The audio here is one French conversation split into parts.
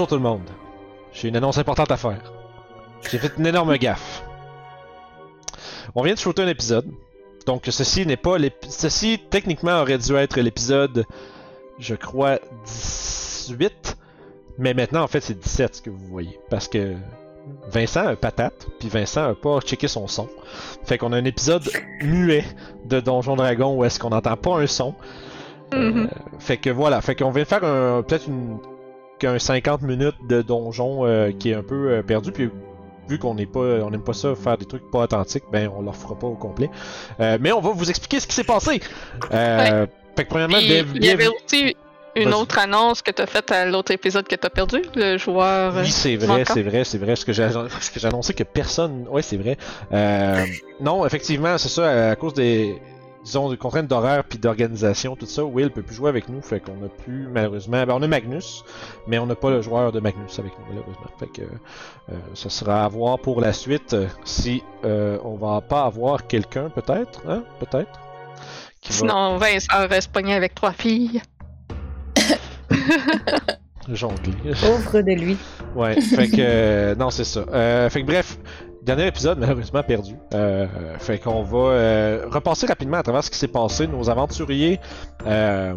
Bonjour tout le monde. J'ai une annonce importante à faire. J'ai fait une énorme gaffe. On vient de shooter un épisode. Donc ceci n'est pas l'épisode. Ceci techniquement aurait dû être l'épisode, je crois, 18. Mais maintenant en fait c'est 17 ce que vous voyez. Parce que Vincent a patate, puis Vincent a pas checké son son. Fait qu'on a un épisode muet de Donjon Dragon où est-ce qu'on n'entend pas un son. Mhm. Euh, fait que voilà, fait qu'on vient de faire un- peut-être une qu'un 50 minutes de donjon euh, qui est un peu euh, perdu puis vu qu'on n'est pas on n'aime pas ça faire des trucs pas authentiques ben on leur fera pas au complet Euh, mais on va vous expliquer ce qui s'est passé euh, fait que premièrement Puis, bien- il y avait aussi une autre annonce que t'as faite à l'autre épisode que t'as perdu, le joueur. Oui, c'est vrai, c'est vrai, c'est vrai. Ce que j'ai ce que j'ai annoncé que personne. Ouais, c'est vrai. Euh, non, effectivement, c'est ça. À cause des disons des contraintes d'horaire puis d'organisation, tout ça, Will peut plus jouer avec nous, fait qu'on a plus malheureusement. Ben, on a Magnus, mais on n'a pas le joueur de Magnus avec nous malheureusement. Fait que euh, ça sera à voir pour la suite euh, si euh, on va pas avoir quelqu'un peut-être, hein, peut-être. qui va Sinon, Vincent reste pogné avec trois filles. jongler. Pauvre de lui. Ouais, fait que euh, non, c'est ça. Euh, fait que bref, dernier épisode malheureusement perdu. Euh, fait qu'on va euh, repasser rapidement à travers ce qui s'est passé. Nos aventuriers, euh,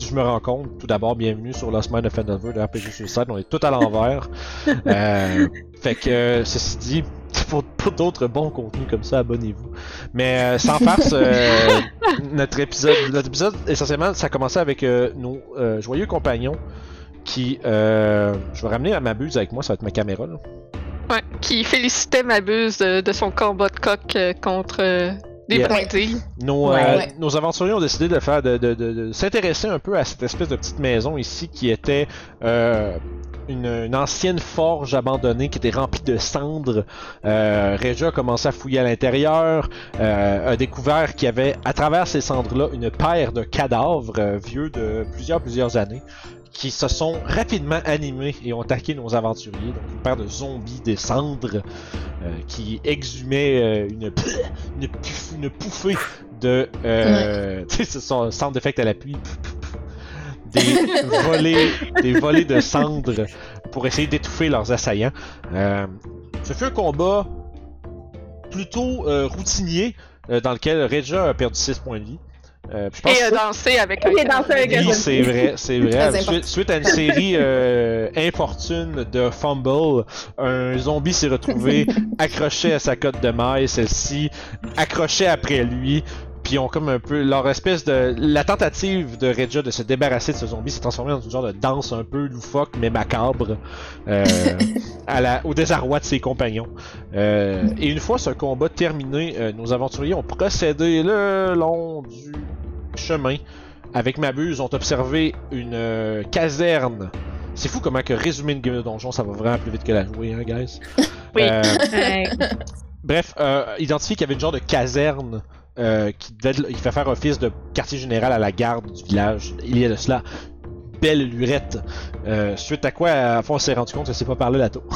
je me rends compte, tout d'abord, bienvenue sur Lost Mine of Fandelver de RPG Suicide. On est tout à l'envers. Euh, fait que euh, ceci dit, pour, pour d'autres bons contenus comme ça, abonnez-vous. Mais sans farce, notre épisode, notre épisode essentiellement, ça a commencé avec nos joyeux compagnons qui, je vais ramener à ma buse avec moi, ça va être ma caméra. Là. Ouais, qui félicitait Mabuse de, de son combat de coq euh, contre euh, des Yeah. brindilles. Nos, Ouais, euh, ouais. nos aventuriers ont décidé de faire, de, de- de- de s'intéresser un peu à cette espèce de petite maison ici qui était euh, une, une ancienne forge abandonnée qui était remplie de cendres. Euh, Regia a commencé à fouiller à l'intérieur, euh, a découvert qu'il y avait à travers ces cendres-là une paire de cadavres euh, vieux de plusieurs plusieurs années qui se sont rapidement animés et ont attaqué nos aventuriers. Donc une paire de zombies des cendres euh, qui exhumaient euh, une, une, une pouffée de... Euh, Tu sais, ce sont centre d'effect à l'appui. Des volées, des volées de cendres pour essayer d'étouffer leurs assaillants. Euh, ce fut un combat plutôt routinier euh, dans lequel Regia a perdu 6 points de vie. Euh, puis je pense Et que- dansé avec un Et a dansé avec un oui, c'est vrai, c'est vrai. Très Suite, à une série euh, importune de fumble, un zombie s'est retrouvé accroché à sa cote de maille, celle-ci accrochée après lui. Puis ils ont comme un peu leur espèce de la tentative de Regia de se débarrasser de ce zombie s'est transformée dans une genre de danse un peu loufoque mais macabre euh, à la, au désarroi de ses compagnons. Euh, et une fois ce combat terminé, euh, nos aventuriers ont procédé le long du chemin avec ma buse, ont observé une euh, caserne. C'est fou comment que résumer une game de donjon, ça va vraiment plus vite que la jouer, hein, guys? Oui. Euh, bref, euh, identifié qu'il y avait une genre de caserne euh, qui fait faire office de quartier général à la garde du village. Il y a de cela belle lurette. Euh, suite à quoi, à la fois, on s'est rendu compte que c'est pas par là la tour.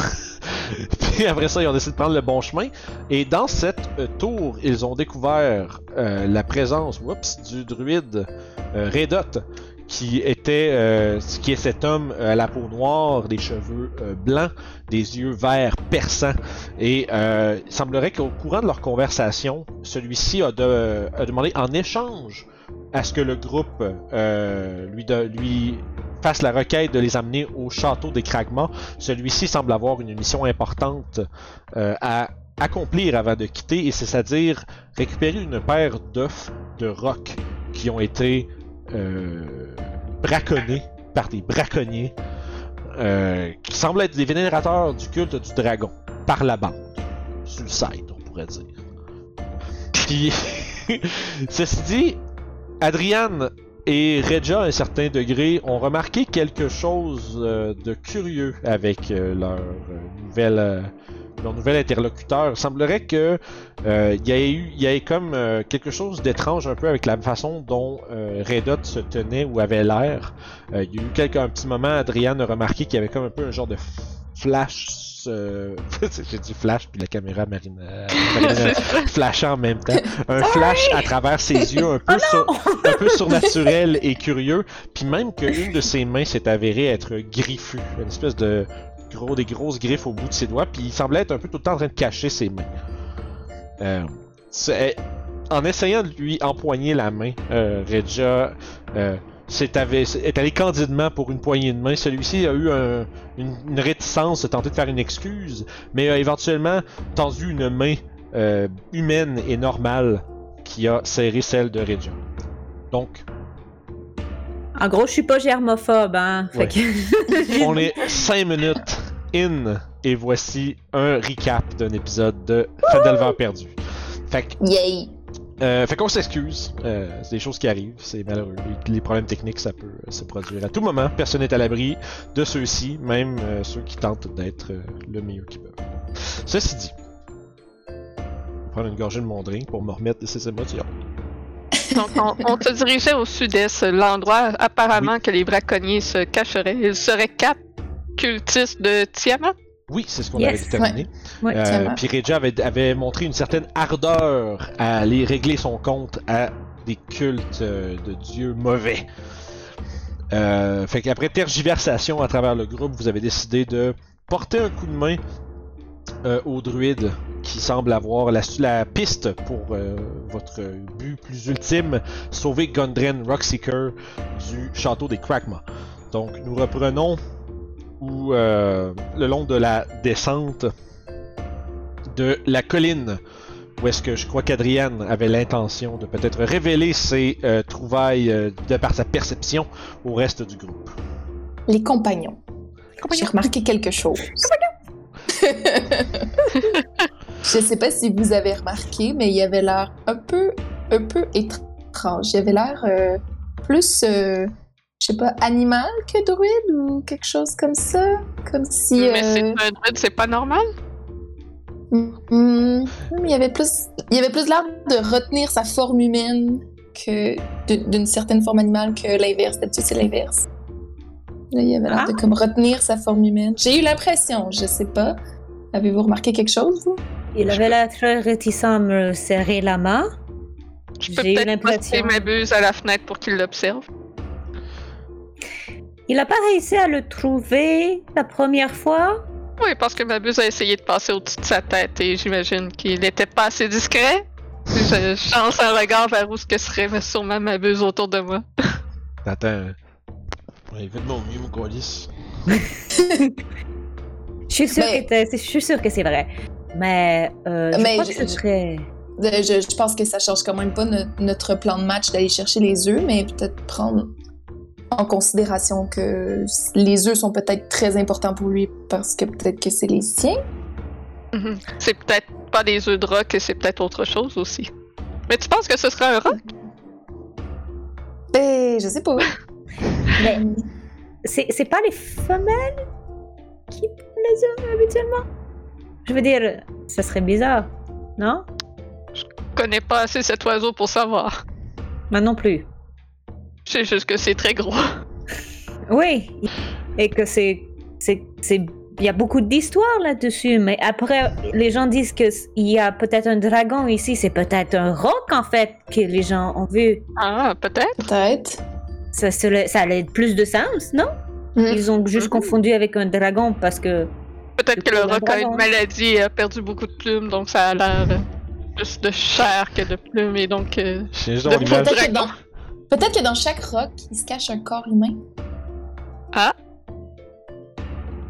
Puis après ça, ils ont décidé de prendre le bon chemin. Et dans cette euh, tour, ils ont découvert euh, la présence, whoops, du druide euh, Redot, qui était, euh, qui est cet homme euh, à la peau noire, des cheveux euh, blancs, des yeux verts perçants. Et euh, il semblerait qu'au courant de leur conversation, celui-ci a, de- a demandé en échange à ce que le groupe euh, lui, lui fasse la requête de les amener au château des Cragments. Celui-ci semble avoir une mission importante euh, à accomplir avant de quitter, et c'est-à-dire récupérer une paire d'œufs de roc qui ont été euh, braconnés par des braconniers euh, qui semblent être des vénérateurs du culte du dragon par la bande. sur le side, on pourrait dire. Puis, ceci dit, Adriane et Regia, à un certain degré, ont remarqué quelque chose euh, de curieux avec euh, leur, euh, nouvelle, euh, leur nouvel interlocuteur. Il semblerait que euh, il y ait eu, il y ait comme euh, quelque chose d'étrange un peu avec la façon dont euh, Redot se tenait ou avait l'air. Euh, il y a eu quelques, un petit moment, Adriane a remarqué qu'il y avait comme un peu un genre de flash. euh, J'ai dit flash, puis la caméra marine, euh, marine flashait en même temps. Un flash à travers ses yeux, un peu, sur- un peu surnaturel et curieux. Puis même qu'une de ses mains s'est avérée être griffue. Une espèce de gros, des grosses griffes au bout de ses doigts. Puis il semblait être un peu tout le temps en train de cacher ses mains. Euh, c'est- en essayant de lui empoigner la main, euh, Regia euh, est allé candidement pour une poignée de main. Celui-ci a eu un- une, réticence de tenter de faire une excuse, mais a éventuellement tendu une main euh, humaine et normale qui a serré celle de Regia. Donc, En gros, je suis pas germophobe, hein. Fait Ouais. que- on est 5 minutes in et voici un recap d'un épisode de Fandelver perdu. Fait que Yay! Euh, fait qu'on s'excuse, euh, c'est des choses qui arrivent, c'est malheureux. Les, les problèmes techniques, ça peut euh, se produire à tout moment. Personne n'est à l'abri de ceux-ci, même euh, ceux qui tentent d'être euh, le meilleur qu'ils peuvent. Ceci dit, je vais prendre une gorgée de mon drink pour me remettre de ces émotions. Donc, on, on se dirigeait au sud-est, l'endroit apparemment que les braconniers se cacheraient. Ils seraient quatre cultistes de Tiamat. Oui, c'est ce qu'on Yes. avait déterminé. Ouais, Euh, puis Regia avait, avait montré une certaine ardeur à aller régler son compte à des cultes euh, de dieux mauvais. Euh, fait qu'après tergiversation à travers le groupe, vous avez décidé de porter un coup de main euh, au druide qui semble avoir la, la piste pour euh, votre but plus ultime, sauver Gundren Rockseeker du château des Krakma. Donc nous reprenons où euh, le long de la descente de la colline où est-ce que je crois qu'Adriane avait l'intention de peut-être révéler ses euh, trouvailles euh, de par sa perception au reste du groupe. Les compagnons. J'ai remarqué quelque chose. Je sais pas si vous avez remarqué, mais il avait l'air un peu, un peu étrange. Il avait l'air euh, plus, euh, je sais pas, animal que druide ou quelque chose comme ça. Comme si. Mais c'est euh, un druide, c'est pas normal? hmm, il y avait plus, il y avait plus l'air de retenir sa forme humaine que d'une certaine forme animale que l'inverse. D'habitude, c'est l'inverse. Là, il avait l'air Ah. de comme retenir sa forme humaine. J'ai eu l'impression, je sais pas. Avez-vous remarqué quelque chose, vous? Il avait l'air très réticent à me serrer la main. Je peux peut-être poster ma buse à la fenêtre pour qu'il l'observe. Il n'a pas réussi à le trouver la première fois? Oui, parce que ma buse a essayé de passer au-dessus de sa tête et j'imagine qu'il n'était pas assez discret. Je chance un regard vers où ce que serait sûrement ma buse autour de moi. Attends. Ouais, de mon mieux, mon colis. Je suis sûre, Mais- que, t'es- je suis sûre que c'est vrai. Mais, euh, je Mais crois je- que ce serait... Je, je pense que ça change quand même pas no- notre plan de match d'aller chercher les œufs, mais peut-être prendre en considération que les œufs sont peut-être très importants pour lui parce que peut-être que c'est les siens. Mhm. C'est peut-être pas des œufs de roc et c'est peut-être autre chose aussi. Mais tu penses que ce sera un roc? Ben, je sais pas. Mais c'est pas les femelles qui les œufs habituellement Je veux dire, ça serait bizarre, non? Je connais pas assez cet oiseau pour savoir. Moi non plus. Je sais juste que c'est très gros. Oui, et que c'est... c'est- c'est- Il y a beaucoup d'histoires là-dessus, mais après, les gens disent qu'il y a peut-être un dragon ici, c'est peut-être un roc en fait que les gens ont vu. Ah, peut-être. Peut-être. Ça, serait- ça allait plus de sens, non? Ils ont juste Mhm. confondu avec un dragon parce que... Peut-être que le roc a dragon. une maladie et a perdu beaucoup de plumes, donc ça a l'air plus de chair que de plumes et donc. euh. Peut-être que, dragon. dans... peut-être que dans chaque roc, il se cache un corps humain. Ah?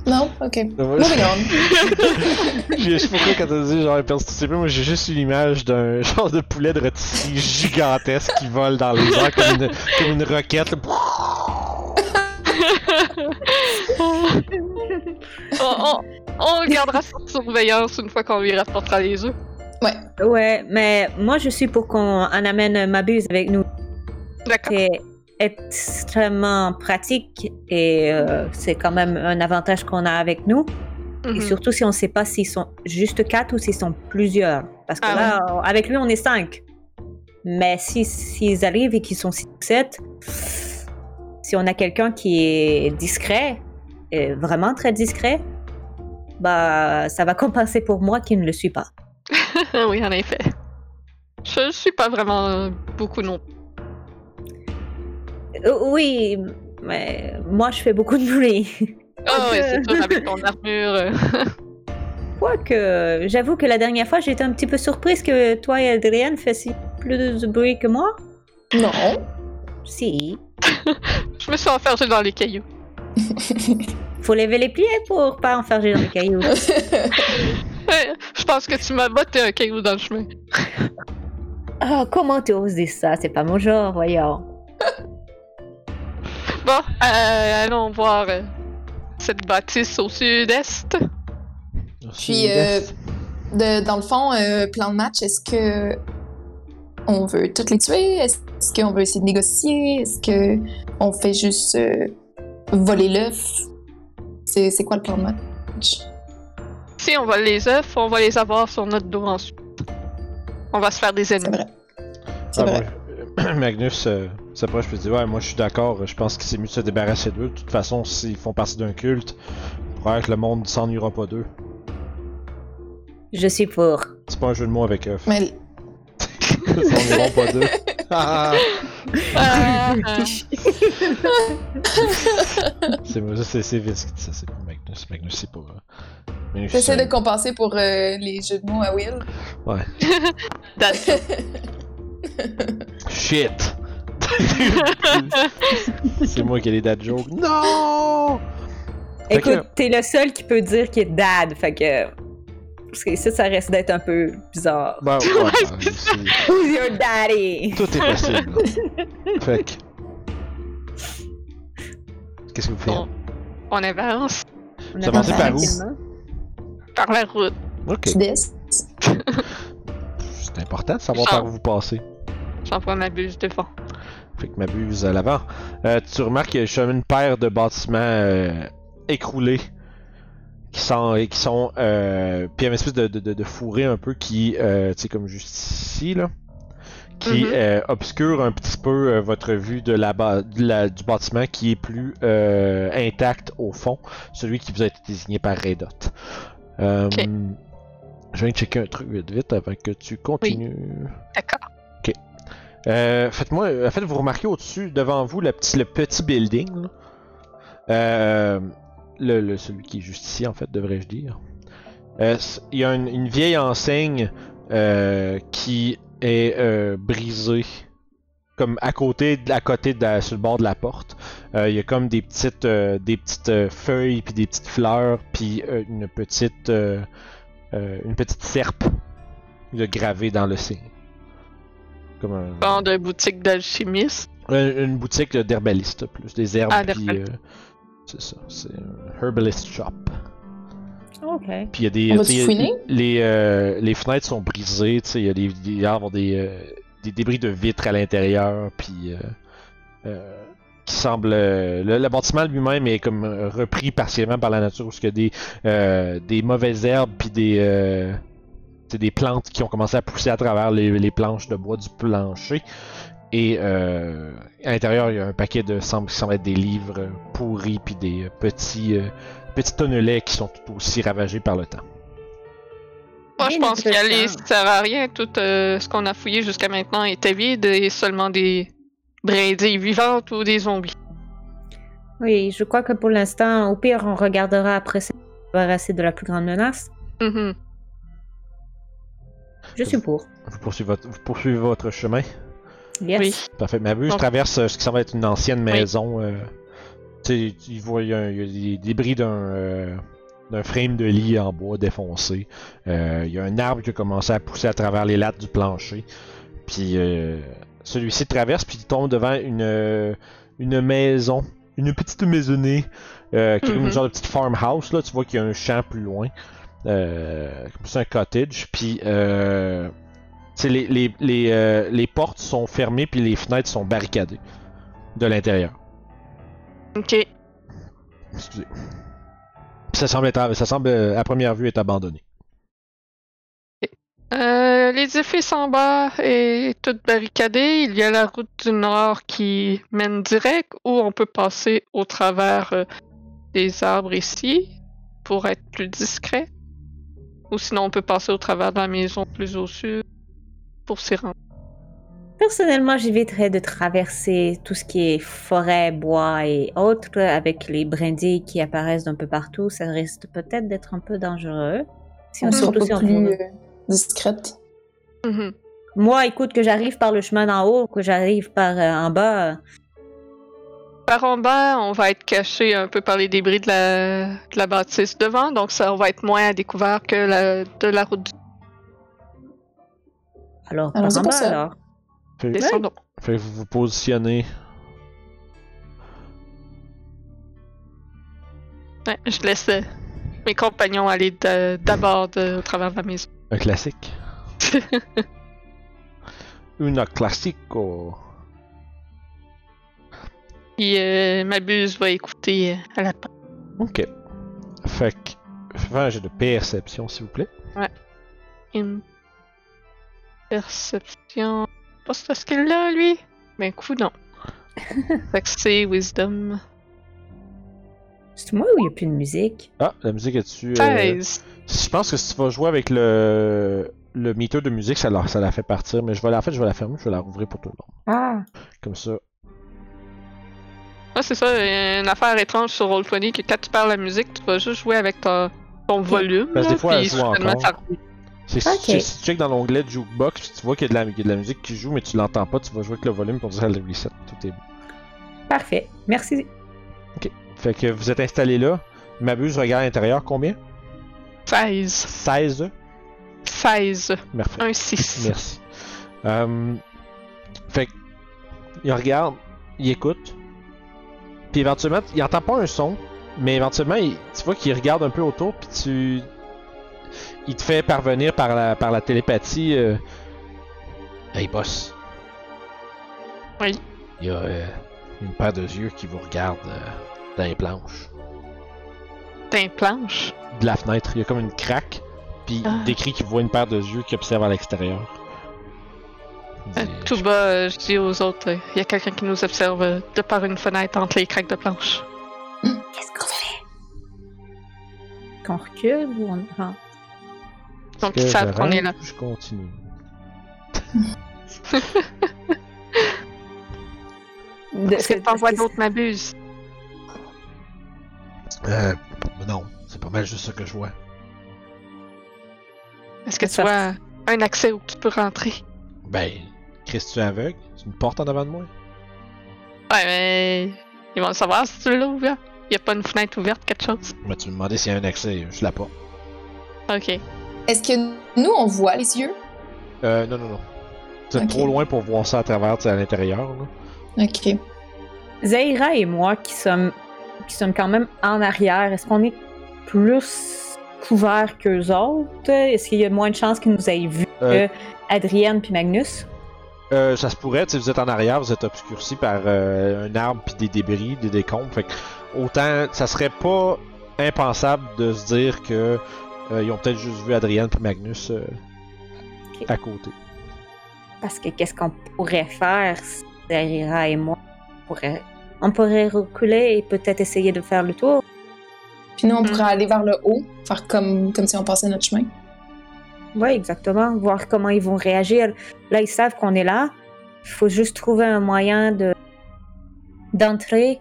Non? Ok. Moving on. Je sais pourquoi quand t'as dit genre perdu tous ses plumes, moi j'ai juste eu l'image d'un genre de poulet de rôtisserie gigantesque qui vole dans les airs comme une, comme une roquette. là. On, on- gardera sous surveillance une fois qu'on lui rapportera les œufs. Ouais, mais moi je suis pour qu'on en amène Mabuse avec nous. D'accord. C'est extrêmement pratique et euh, c'est quand même un avantage qu'on a avec nous. Et Mhm. surtout si on ne sait pas s'ils sont juste quatre ou s'ils sont plusieurs. Parce que Ah là, avec lui, on est cinq. Mais si s'ils arrivent et qu'ils sont six ou sept, si on a quelqu'un qui est discret, et vraiment très discret, bah ça va compenser pour moi qui ne le suis pas. oui, en effet. Je suis pas vraiment euh, beaucoup non. Euh, oui, mais moi je fais beaucoup de bruit. Ah ouais, c'est sûr, avec ton armure. euh, Quoique, j'avoue que la dernière fois, j'étais un petit peu surprise que toi et Adrienne fassiez plus de bruit que moi. Non. Si. Je me suis enfermée dans les cailloux. Faut lever les pieds pour pas enferger dans les cailloux. Ouais, je pense que tu m'as botté un caillou dans le chemin. Ah, comment tu oses dire ça? C'est pas mon genre, voyons. Bon, euh, allons voir euh, cette bâtisse au sud-est. Puis, euh, de- dans le fond, euh, plan de match, est-ce que on veut toutes les tuer? Est-ce qu'on veut essayer de négocier? Est-ce que on fait juste euh, voler l'œuf? C'est c'est quoi le plan de match? Si on vole les œufs, on va les avoir sur notre dos ensuite. On va se faire des C'est ennemis. vrai. C'est Ah, vrai. moi, Magnus euh, s'approche et dit Ouais, moi je suis d'accord, je pense que c'est mieux de se débarrasser d'eux. De toute façon, s'ils font partie d'un culte, probablement que le monde s'ennuiera pas d'eux. Je suis pour. C'est pas un jeu de mots avec eux. Mais Ils s'ennuieront pas d'eux. Ah, Ah, ah. c'est c'est c'est Vince qui dit ça, c'est pas Magnus. Magnus, c'est pas. euh, Magnus, j'essaie de compenser pour euh, les jeux de mots à Will? That's Shit! c'est moi qui ai les dad jokes. Non! Fait que- Écoute, t'es le seul qui peut dire qu'il est dad, fait que. Parce que ça, ça reste d'être un peu bizarre. Ben, ouais, Ouais, c'est c'est- Who's your daddy? Tout est possible. fait que. Qu'est-ce que vous faites? On avance On attend avancez par où? par la route. Ok. Sud-est. C'est important de savoir par où vous passez. J'envoie ma buse devant. Fait que m'abuse à l'avant. Euh, tu remarques qu'il y a une paire de bâtiments euh, écroulés qui sont, qui sont euh, puis il y a une espèce de, de, de, de fourré un peu qui, euh, tu sais, comme juste ici, là, qui Mhm. euh, obscure un petit peu euh, votre vue de la, de la- du bâtiment qui est plus intact au fond, celui qui vous a été désigné par Redot. Ok. Je viens de checker un truc vite vite avant que tu continues. D'accord. Euh, faites-moi, euh, faites vous remarquer au-dessus, devant vous, le petit, le petit building. là. Euh, le, le- celui qui est juste ici, en fait, devrais-je dire. Euh, Il y a une, une vieille enseigne euh, qui est euh, brisée, comme à côté, à côté de la- sur le bord de la porte. Euh, Il y a comme des petites, euh, des petites euh, feuilles puis des petites fleurs puis une petite, une petite serpe de gravée dans le signe. Comme un, de boutique d'alchimiste. une boutique d'herbaliste, plus des herbes, Ah, puis c'est ça, c'est un herbalist shop. Ok. Puis il y a des, On les, euh, les fenêtres sont brisées, tu sais, il y a des, des, il y a avoir des, euh, des débris de vitres à l'intérieur, puis euh, euh, qui semble, le, le bâtiment lui-même est comme repris partiellement par la nature, parce qu'il y a des, euh, des mauvaises herbes, puis des, euh, tu sais, des plantes qui ont commencé à pousser à travers les, les planches de bois du plancher. Et euh, à l'intérieur, il y a un paquet de semble, qui semble être des livres pourris puis des euh, petits euh, petits tonnelets qui sont tout aussi ravagés par le temps. Moi, je pense qu'y aller intéressant. ça sert à rien. Tout euh, ce qu'on a fouillé jusqu'à maintenant était vide et seulement des brindilles vivantes ou des zombies. Oui, je crois que pour l'instant, au pire, on regardera après se débarrasser de la plus grande menace. Mhm. Je suis pour. Vous poursuivez votre, vous poursuivez votre chemin? Yes. Oui. Parfait. Ma vue, je traverse euh, ce qui semble être une ancienne maison. euh, tu sais, vois, il y, a des débris d'un euh, d'un frame de lit en bois défoncé. Euh, Il y a un arbre qui a commencé à pousser à travers les lattes du plancher. Puis euh, celui-ci traverse, puis il tombe devant une, une maison, une petite maisonnée euh, qui est comme Mhm. une genre de petite farmhouse. Là. Tu vois qu'il y a un champ plus loin. Euh, plus un cottage. Puis, euh, les, les, les, euh, les portes sont fermées, puis les fenêtres sont barricadées de l'intérieur. Ok. Excusez. Ça semble, être, ça semble euh, à première vue être abandonné. Euh, L'édifice en bas est tout barricadé. Il y a la route du nord qui mène direct ou on peut passer au travers euh, des arbres ici pour être plus discret. Ou sinon on peut passer au travers de la maison plus au sud pour s'y rendre. Personnellement, j'éviterais de traverser tout ce qui est forêt, bois et autres avec les brindilles qui apparaissent d'un peu partout. Ça risque peut-être d'être un peu dangereux. Si on, On sera surtout si on plus euh, discrète. Mhm. Moi, écoute, que j'arrive par le chemin d'en haut, que j'arrive par euh, en bas, euh, Par en bas, on va être caché un peu par les débris de la, de la bâtisse devant, donc ça on va être moins à découvert que la, de la route du alors Alors, par en bas ça. alors. Fait, que vous vous positionnez. Ouais, je laisse euh, mes compagnons aller d'abord au travers de la maison. Un classique. Una classico. Puis euh, ma buse va écouter euh, à la porte. Ok. Fait que. Fais un jeu de perception, s'il vous plaît. Une perception. Pas ce skill-là, lui? Ben, coup, non. fait que c'est Wisdom. C'est moi ou il n'y a plus de musique? Ah, la musique est dessus. 16. Je pense que si tu vas jouer avec le, le meter de musique, ça la, ça la fait partir. Mais je vais la, en fait, je vais la fermer, je vais la rouvrir pour tout le monde. Ah, Comme ça. Ah, c'est ça, une affaire étrange sur Roll20 que quand tu parles la musique, tu vas juste jouer avec ta- ton volume. Parce que là, des fois, elle joue encore. ça. C'est si, Ok. tu- si tu check dans l'onglet Jukebox, tu vois qu'il y, a de la- il y a de la musique qui joue, mais tu l'entends pas, tu vas jouer avec le volume pour dire le reset. Tout est bon. parfait. Merci. Fait que vous êtes installé là. Mabuse regarde à l'intérieur, combien? 16. 16 16. Parfait. Un 6. Merci. Euh, fait que, il regarde, il écoute, puis éventuellement, il entend pas un son, mais éventuellement, il- tu vois qu'il regarde un peu autour, puis tu. Il te fait parvenir par la, par la télépathie. euh, Hey boss. Oui. Il y a euh, une paire de yeux qui vous regarde euh, dans les planches. T'as une planche? De la fenêtre, il y a comme une craque, puis Ah. il décrit qu'il voit une paire de yeux qui observe à l'extérieur. Dit, tout bas, je dis aux autres, il y a quelqu'un qui nous observe euh, de par une fenêtre entre les craques de planche. Qu'est-ce qu'on fait? Qu'on recule ou on rentre? Donc que ils savent qu'on est là. Je continue. Est-ce que t'envoies d'autres m'abuse? Euh, non, c'est pas mal juste ça que je vois. Est-ce que tu vois un accès où tu peux rentrer? Ben, Chris, tu es aveugle? C'est une porte en avant de moi? Ouais, mais ils vont le savoir si tu l'as ouvert. Il a pas une fenêtre ouverte, quelque chose. Mais tu me demandais s'il y a un accès, je l'ai pas. Ok. Est-ce que nous, on voit les yeux? Euh, non, non, non. Vous êtes Ok. trop loin pour voir ça à travers, à l'intérieur. Ok. Zaira et moi qui sommes, qui sommes quand même en arrière, est-ce qu'on est plus couverts qu'eux autres? Est-ce qu'il y a moins de chances qu'ils nous aient vus Euh. que Adrienne puis Magnus? Euh, ça se pourrait, sais, vous êtes en arrière, vous êtes obscurci par euh, un arbre puis des débris, des décombres. Fait que autant, ça serait pas impensable de se dire que euh, ils ont peut-être juste vu Adrienne puis Magnus euh, à côté. Parce que qu'est-ce qu'on pourrait faire, Zaira et moi? On pourrait, on pourrait reculer et peut-être essayer de faire le tour? Puis nous, on Mm. pourrait aller vers le haut, faire comme, comme si on passait notre chemin. Oui, exactement. Voir comment ils vont réagir. Là, ils savent qu'on est là. Il faut juste trouver un moyen de d'entrer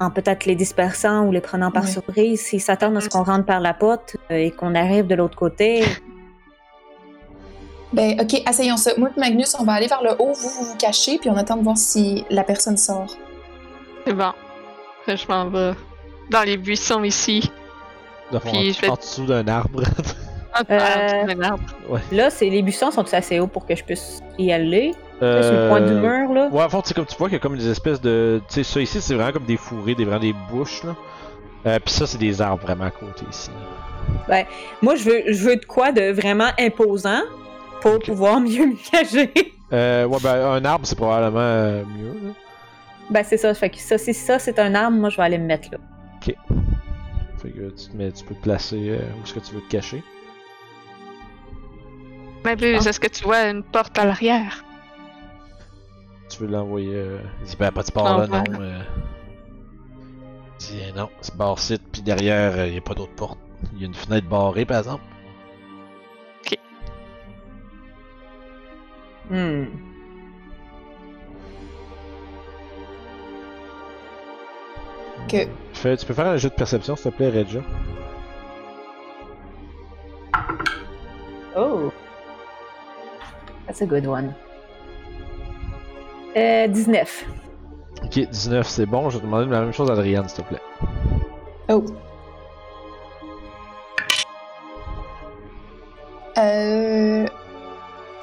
en peut-être les dispersant ou les prenant par Ouais. surprise. S'ils s'attendent à ce qu'on rentre par la porte euh, et qu'on arrive de l'autre côté, Ben, ok, essayons ça. Moi et Magnus, on va aller vers le haut, vous, vous vous cachez, puis on attend de voir si la personne sort. C'est bon. Fait que Je m'en vais dans les buissons ici. De fond, Puis en, je vais- en dessous d'un arbre. Euh, arbre. là, c'est les buissons sont assez hauts pour que je puisse y aller. Sur le point Euh, mur, là. Ouais, en fait, c'est comme tu vois qu'il y a comme des espèces de. Tu sais, ça ici, c'est vraiment comme des fourrés, des, vraiment des bouches, là. Euh, Puis ça, c'est des arbres vraiment à côté ici. Moi, je veux, je veux de quoi de vraiment imposant pour Ok. pouvoir mieux me cacher. Euh, ouais, ben, un arbre, c'est probablement euh, mieux, là. ben, c'est ça. Fait que ça, si ça, c'est un arbre, moi, je vais aller me mettre là. Fait que tu, te mets, tu peux te placer euh, où est-ce que tu veux te cacher. Mabuse, est-ce que tu vois une porte à l'arrière? Tu veux l'envoyer. Euh... Il dit, ben, pas de part là, non. Euh... Il dit, eh non, c'est barre site, puis derrière, il n'y a pas d'autre porte. Il y a une fenêtre barrée, par exemple. Hmm. Que... Fais- tu peux faire un jeu de perception, s'il te plaît, Regia? Oh. That's a good one. Euh, 19. Ok, 19, c'est bon. Je vais te demander la même chose à Adrienne, s'il te plaît. Oh. Euh...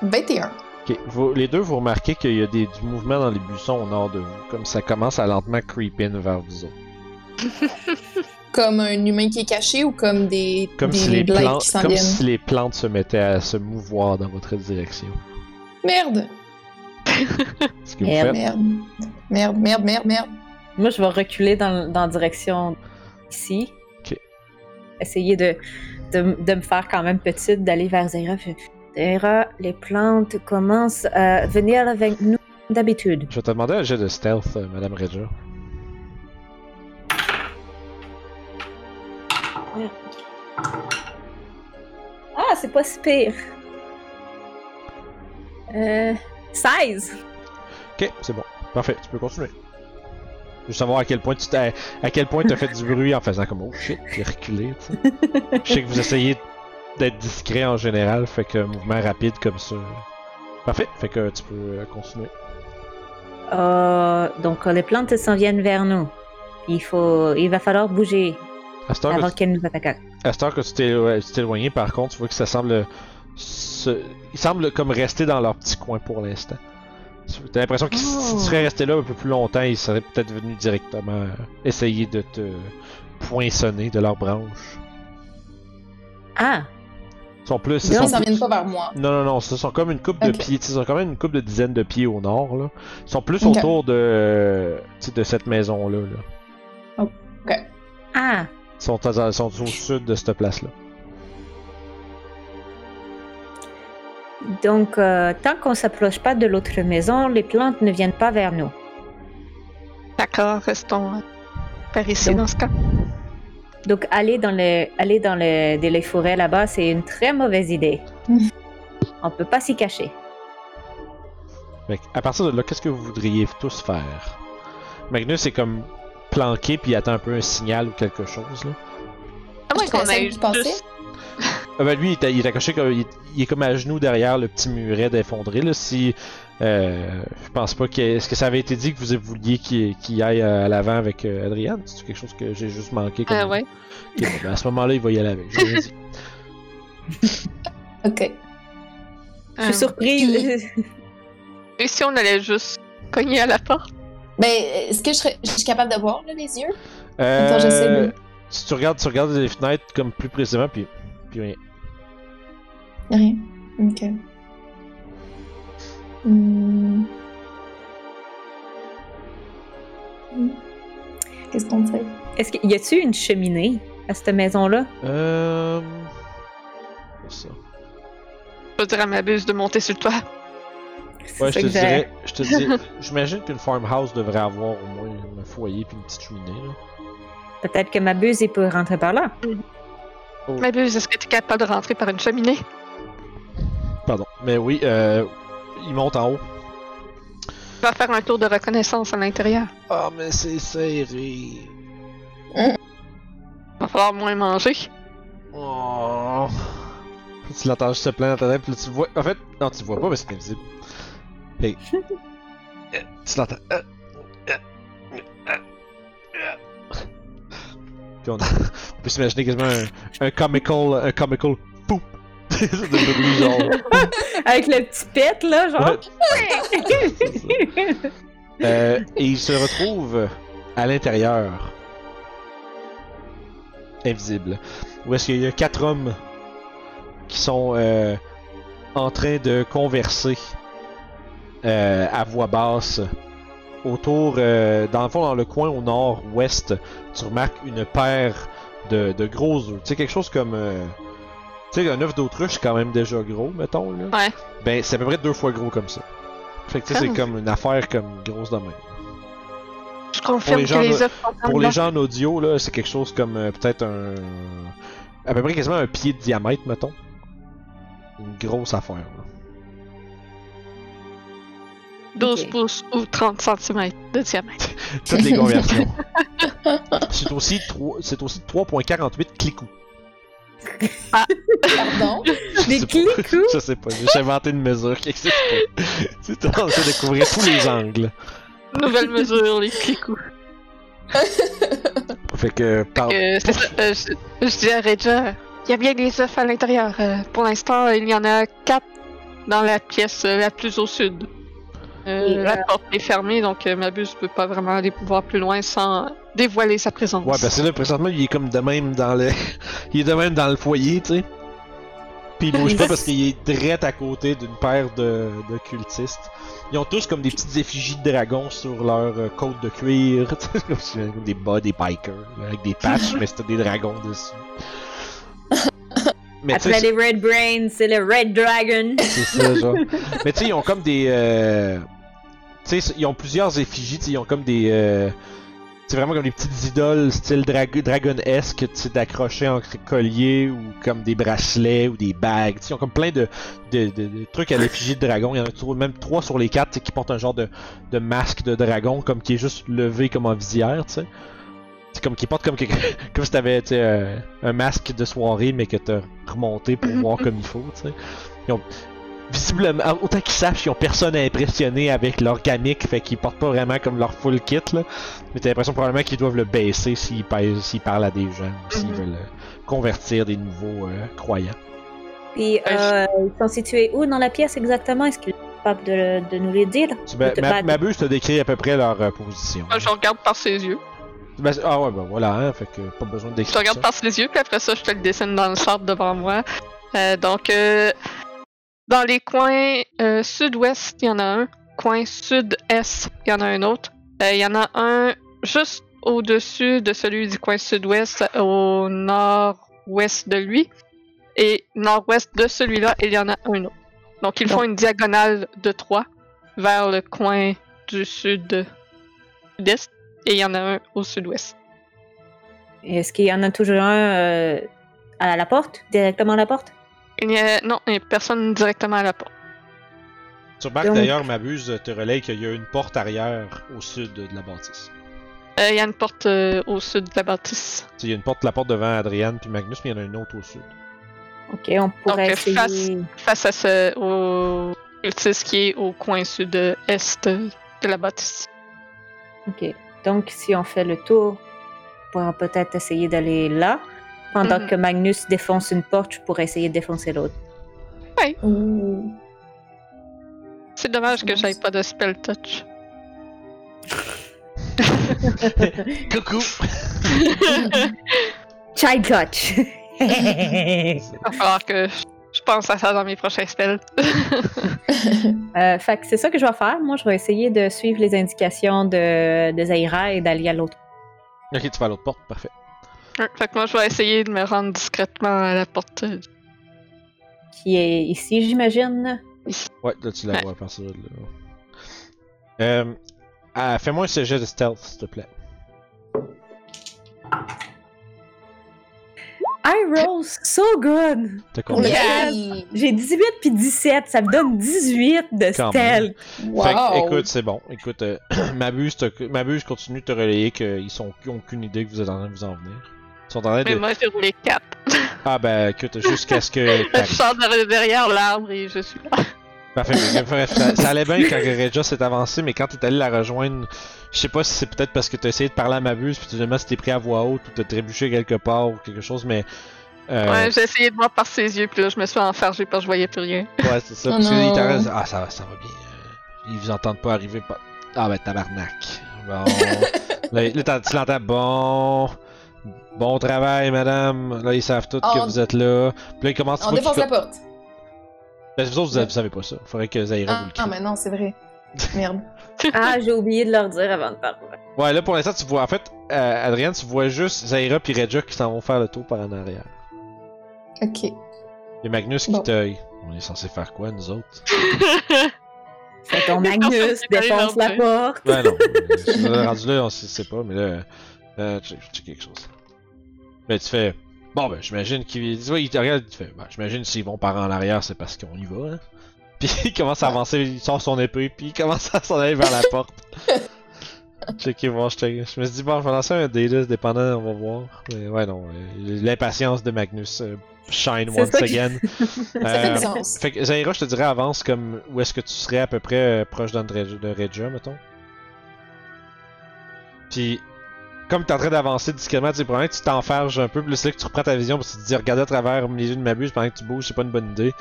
21. Ok, vous- les deux, vous remarquez qu'il y a des, du mouvement dans les buissons au nord de vous, comme ça commence à lentement creep in vers vous autres. Comme un humain qui est caché ou comme des, Comme, des si les, blagues plantes, qui s'en comme viennent? si les plantes se mettaient à se mouvoir dans votre direction. Merde! Ce que vous Merde. faites. Merde. Merde, merde, merde, merde. Moi, je vais reculer dans, dans la direction ici. Ok. Essayer de, de, de me faire quand même petite, d'aller vers Zaira. Je- Zaira, les plantes commencent à venir avec nous d'habitude. Je vais te demander un jet de stealth, euh, Madame Regia. Ah, c'est pas si pire. Euh, 16. Ok, c'est bon. Parfait, tu peux continuer. Je veux savoir à quel point tu t'as, à quel point t'as fait du bruit en faisant comme oh shit, puis reculé, tu sais. Je sais que vous essayez d'être discret en général, fait que mouvement rapide comme ça. Parfait, fait que tu peux euh, continuer. Euh, donc, les plantes s'en viennent vers nous. Il, faut, il va falloir bouger avant tu- qu'elles nous attaquent. À cette heure que tu t'es ouais, tu t'es éloigné, par contre, tu vois que ça semble. se- Ils semblent comme rester dans leur petit coin pour l'instant. T'as l'impression que si Oh. tu serais resté là un peu plus longtemps, ils seraient peut-être venus directement euh, essayer de te poinçonner de leurs branches. Ah, Ils sont plus. Ils ils sont plus- viennent pas vers moi. Non, non, non, ce sont comme une coupe de Ok. pieds. Ils sont quand même une coupe de dizaines de pieds au nord. Là. Ils sont plus Ok. autour de, de cette maison-là. Là. ah. Ils sont, à- ils sont au sud de cette place-là. Donc, euh, tant qu'on s'approche pas de l'autre maison, les plantes ne viennent pas vers nous. D'accord, restons euh, par ici Donc- dans ce cas. Donc, aller dans les, aller dans les, dans les forêts là-bas, c'est une très mauvaise idée. On peut pas s'y cacher. Que, à partir de là, qu'est-ce que vous voudriez tous faire? Magnus est comme planqué puis il attend un peu un signal ou quelque chose. Là. À moins Je qu'on juste... Ah ben lui, il est, il est accroché comme, il, est- il est comme à genoux derrière le petit muret d'effondré. Là, si euh, je pense pas que est-ce que ça avait été dit que vous vouliez qu'il qu'il aille à l'avant avec euh, Adriane, c'est quelque chose que j'ai juste manqué. Comme... Ah ouais. Ok, bon, ben, à ce moment-là, il va y aller avec. J'ai rien dit. Ok. Je suis Euh, surprise. Et si on allait juste cogner à la porte? Ben, est-ce que je, serais- je suis capable de voir là, les yeux? Euh, Attends, j'essaie de- Si tu regardes, tu regardes les fenêtres comme plus précisément, puis, rien. Rien. Ok. Hmm. Qu'est-ce qu'on fait? Est-ce qu'il y a-tu une cheminée à cette maison-là? Euh... ça. Je vais dire à ma buse de monter sur le toit. Ouais, je te dirais, je te dis, j'imagine qu'une farmhouse devrait avoir au moins un foyer puis une petite cheminée. Là. Peut-être que ma buse il peut rentrer par là. Ma buse, est-ce que tu es capable de rentrer par une cheminée? Pardon. Mais oui, euh, il monte en haut. On va faire un tour de reconnaissance à l'intérieur. Ah, mais c'est serré. Va falloir moins manger. Oh. Tu l'entends juste se plaindre dans ta tête, puis là, tu vois. En fait, non, tu le vois pas que c'est invisible. Hey. Euh, tu l'entends. Puis on, on peut s'imaginer quasiment un, un comical. Un comical. Poop. de bruit genre. Avec le petit pet, là, genre. Euh, et il se retrouve à l'intérieur. Invisible. Où est-ce qu'il y a quatre hommes qui sont euh, en train de converser euh, à voix basse. Autour, euh, dans le fond, dans le coin au nord-ouest, tu remarques une paire de, de gros œufs. Tu sais, quelque chose comme. euh, tu sais, un œuf d'autruche, c'est quand même déjà gros, mettons. Là. Ouais. Ben, c'est à peu près deux fois gros comme ça. Fait que tu sais, c'est comme une affaire comme grosse de même. Je confirme les que les œufs Pour les gens en audio, là, c'est quelque chose comme euh, peut-être un. à peu près quasiment un pied de diamètre, mettons. Une grosse affaire. Là. 12 Ok. pouces ou 30 cm de diamètre. Toutes les conversions. c'est aussi, trois- c'est aussi 3.48 clicous. Pardon? Je Des sais pas. clicous? Je sais pas, j'ai inventé une mesure qui existe pas. C'est en train de découvrir tous les angles. Nouvelle mesure, les clicous. Fait que, par... Euh, c'est ça, euh, je, je dis à Regia, il y a bien des œufs à l'intérieur. Euh, pour l'instant, il y en a 4 dans la pièce euh, la plus au sud. Euh, la euh, porte est fermée, donc euh, Mabus peut pas vraiment aller voir plus loin sans dévoiler sa présence. Ouais, parce que là, présentement, il est comme de même dans le. il est de même dans le foyer, tu sais. Puis il bouge pas parce qu'il est direct à côté d'une paire de, de cultistes. Ils ont tous comme des petites effigies de dragons sur leur euh, côte de cuir. tu sais, comme des bas, des bikers, avec des patchs, mais c'était des dragons dessus. Mais tu sais, Après les Red Brains, c'est le Red Dragon. c'est ça, genre. Mais tu sais, ils ont comme des. Euh... Tu sais, ils ont plusieurs effigies, ils ont comme des. Euh... C'est vraiment comme des petites idoles style drag dragon-esque, d'accrocher en collier ou comme des bracelets ou des bagues. Ils ont comme plein de, de, de- de trucs à l'effigie de dragon. Il y en a toujours- même trois sur les quatre qui portent un genre de, de masque de dragon, comme qui est juste levé comme en visière, tu sais. C'est comme qui porte comme comme si t'avais euh, un masque de soirée mais que t'as remonté pour voir comme il faut, tu sais. Ils ont visiblement autant qu'ils savent qu'ils ont personne à impressionner avec leur gamique, fait qu'ils portent pas vraiment comme leur full kit là. Mais t'as l'impression probablement qu'ils doivent le baisser s'ils parlent à des gens ou s'ils Mhm. veulent euh, convertir des nouveaux euh, croyants. Puis, euh, ils sont situés où dans la pièce exactement? Est-ce qu'il est capable de, de nous les dire? Ma, ma buse te décrit à peu près leur euh, position. Moi, je regarde par ses yeux. Ben, ah ouais, ben voilà, hein, fait que pas besoin de Je décrire regarde ça. par ses yeux, puis après ça, je te le dessine dans le chart devant moi. Euh, donc, euh, dans les coins euh, sud-ouest, il y en a un. Coin sud-est, il y en a un autre. Euh, Il y en a un juste au-dessus de celui du coin sud-ouest, au nord-ouest de lui. Et nord-ouest de celui-là, il y en a un autre. Donc, ils font une diagonale de trois vers le coin du sud-est. Et il y en a un au sud-ouest. Est-ce qu'il y en a toujours un euh, à la porte? Directement à la porte? Il n'y a, non, il n'y a personne directement à la porte. Tu remarques Donc- d'ailleurs, ma buse te relaye qu'il y a une porte arrière au sud de la bâtisse. Euh, il y a une porte euh, au sud de la bâtisse. Il y a une porte, la porte devant Adriane puis Magnus, mais il y en a une autre au sud. Ok, on pourrait Donc, essayer. face- Face à ce, au cultiste qui est au coin sud-est de la bâtisse. Ok. Donc, si on fait le tour, on pourra peut-être essayer d'aller là. Pendant Mhm. que Magnus défonce une porte, je pourrais essayer de défoncer l'autre. Ouh. C'est dommage que j'aille pas de spell touch. Coucou! Child touch! Il va falloir que je, je pense à ça dans mes prochains spells. Euh, fait que c'est ça que je vais faire. Moi, je vais essayer de suivre les indications de, de Zaira et d'aller à l'autre. Ok, tu vas à l'autre porte, parfait. Ouais, fait que moi, je vais essayer de me rendre discrètement à la porte. Qui est ici, j'imagine. Ouais, là tu la Ouais. vois à partir de là. Euh, ah, Fais-moi un sujet de stealth, s'il te plaît. I roll so good! T'as Pour combien? lequel? J'ai 18 puis 17, ça me donne 18 de Quand stealth. Wow. Fait que, écoute, c'est bon. Écoute, euh, Mabuse, continue de te relayer qu'ils sont ils ont aucune idée que vous êtes en train de vous en venir. Ils sont en train Mais de. moi, j'ai roulé 4. Ah ben écoute, jusqu'à ce que. Je sors de- derrière l'arbre et je suis là. Parfait, mais bref, ça, ça allait bien quand Regia s'est avancé, mais quand t'es allé la rejoindre, je sais pas si c'est peut-être parce que t'as essayé de parler à Mabuse, puis finalement c'était pris à voix haute ou t'as trébuché quelque part ou quelque chose, mais Euh, Ouais, j'ai essayé de voir par ses yeux, puis là, je me suis enfargé parce que je voyais plus rien. Ouais, c'est ça. Oh Parce qu'il t'arrête, Ah, ça va, ça va bien. Ils vous entendent pas arriver. Pas... Ah, ben, tabarnak. Bon. là, là, tu l'entends. Bon. Bon travail, madame. Là, ils savent tous que On- vous êtes là. Puis là, ils commencent On pas défonce la porte. Ben, vous autres, vous, vous savez pas ça. Faudrait que Zaira vous Ah, le ah, crie. mais non, c'est vrai. Merde. Ah, j'ai oublié de leur dire avant de parler. Ouais, là, pour l'instant, tu vois. En fait, euh, Adrien, tu vois juste Zaira puis Regia qui s'en vont faire le tour par en arrière. Ok. Et Magnus qui te. On est censé faire quoi, nous autres? C'est ton Magnus, défonce la porte. Ben non. euh, rendu là, on sait sait pas, mais là. Euh, check, check quelque chose. Ben, tu fais. Bon, ben, j'imagine qu'il. Tu vois, il te regarde, tu fais. Ben, j'imagine s'ils vont par en arrière, c'est parce qu'on y va, hein. Puis il commence à avancer, il sort son épée, puis il commence à s'en aller vers la porte. Checker, voir, je, je me suis dit, bon, je vais lancer un D10 dépendant, on va voir. Mais ouais, non. euh, L'impatience de Magnus euh, shine once ça again. Fait Euh, fait que Zaira, je te dirais, avance comme où est-ce que tu serais à peu près euh, proche de Regia, mettons. Puis, comme t'es en train d'avancer discrètement, tu sais, probablement que tu t'enfarges un peu, puis là, c'est là que tu reprends ta vision, parce que tu te dis, regarde à travers les yeux de ma buse pendant que tu bouges, c'est pas une bonne idée.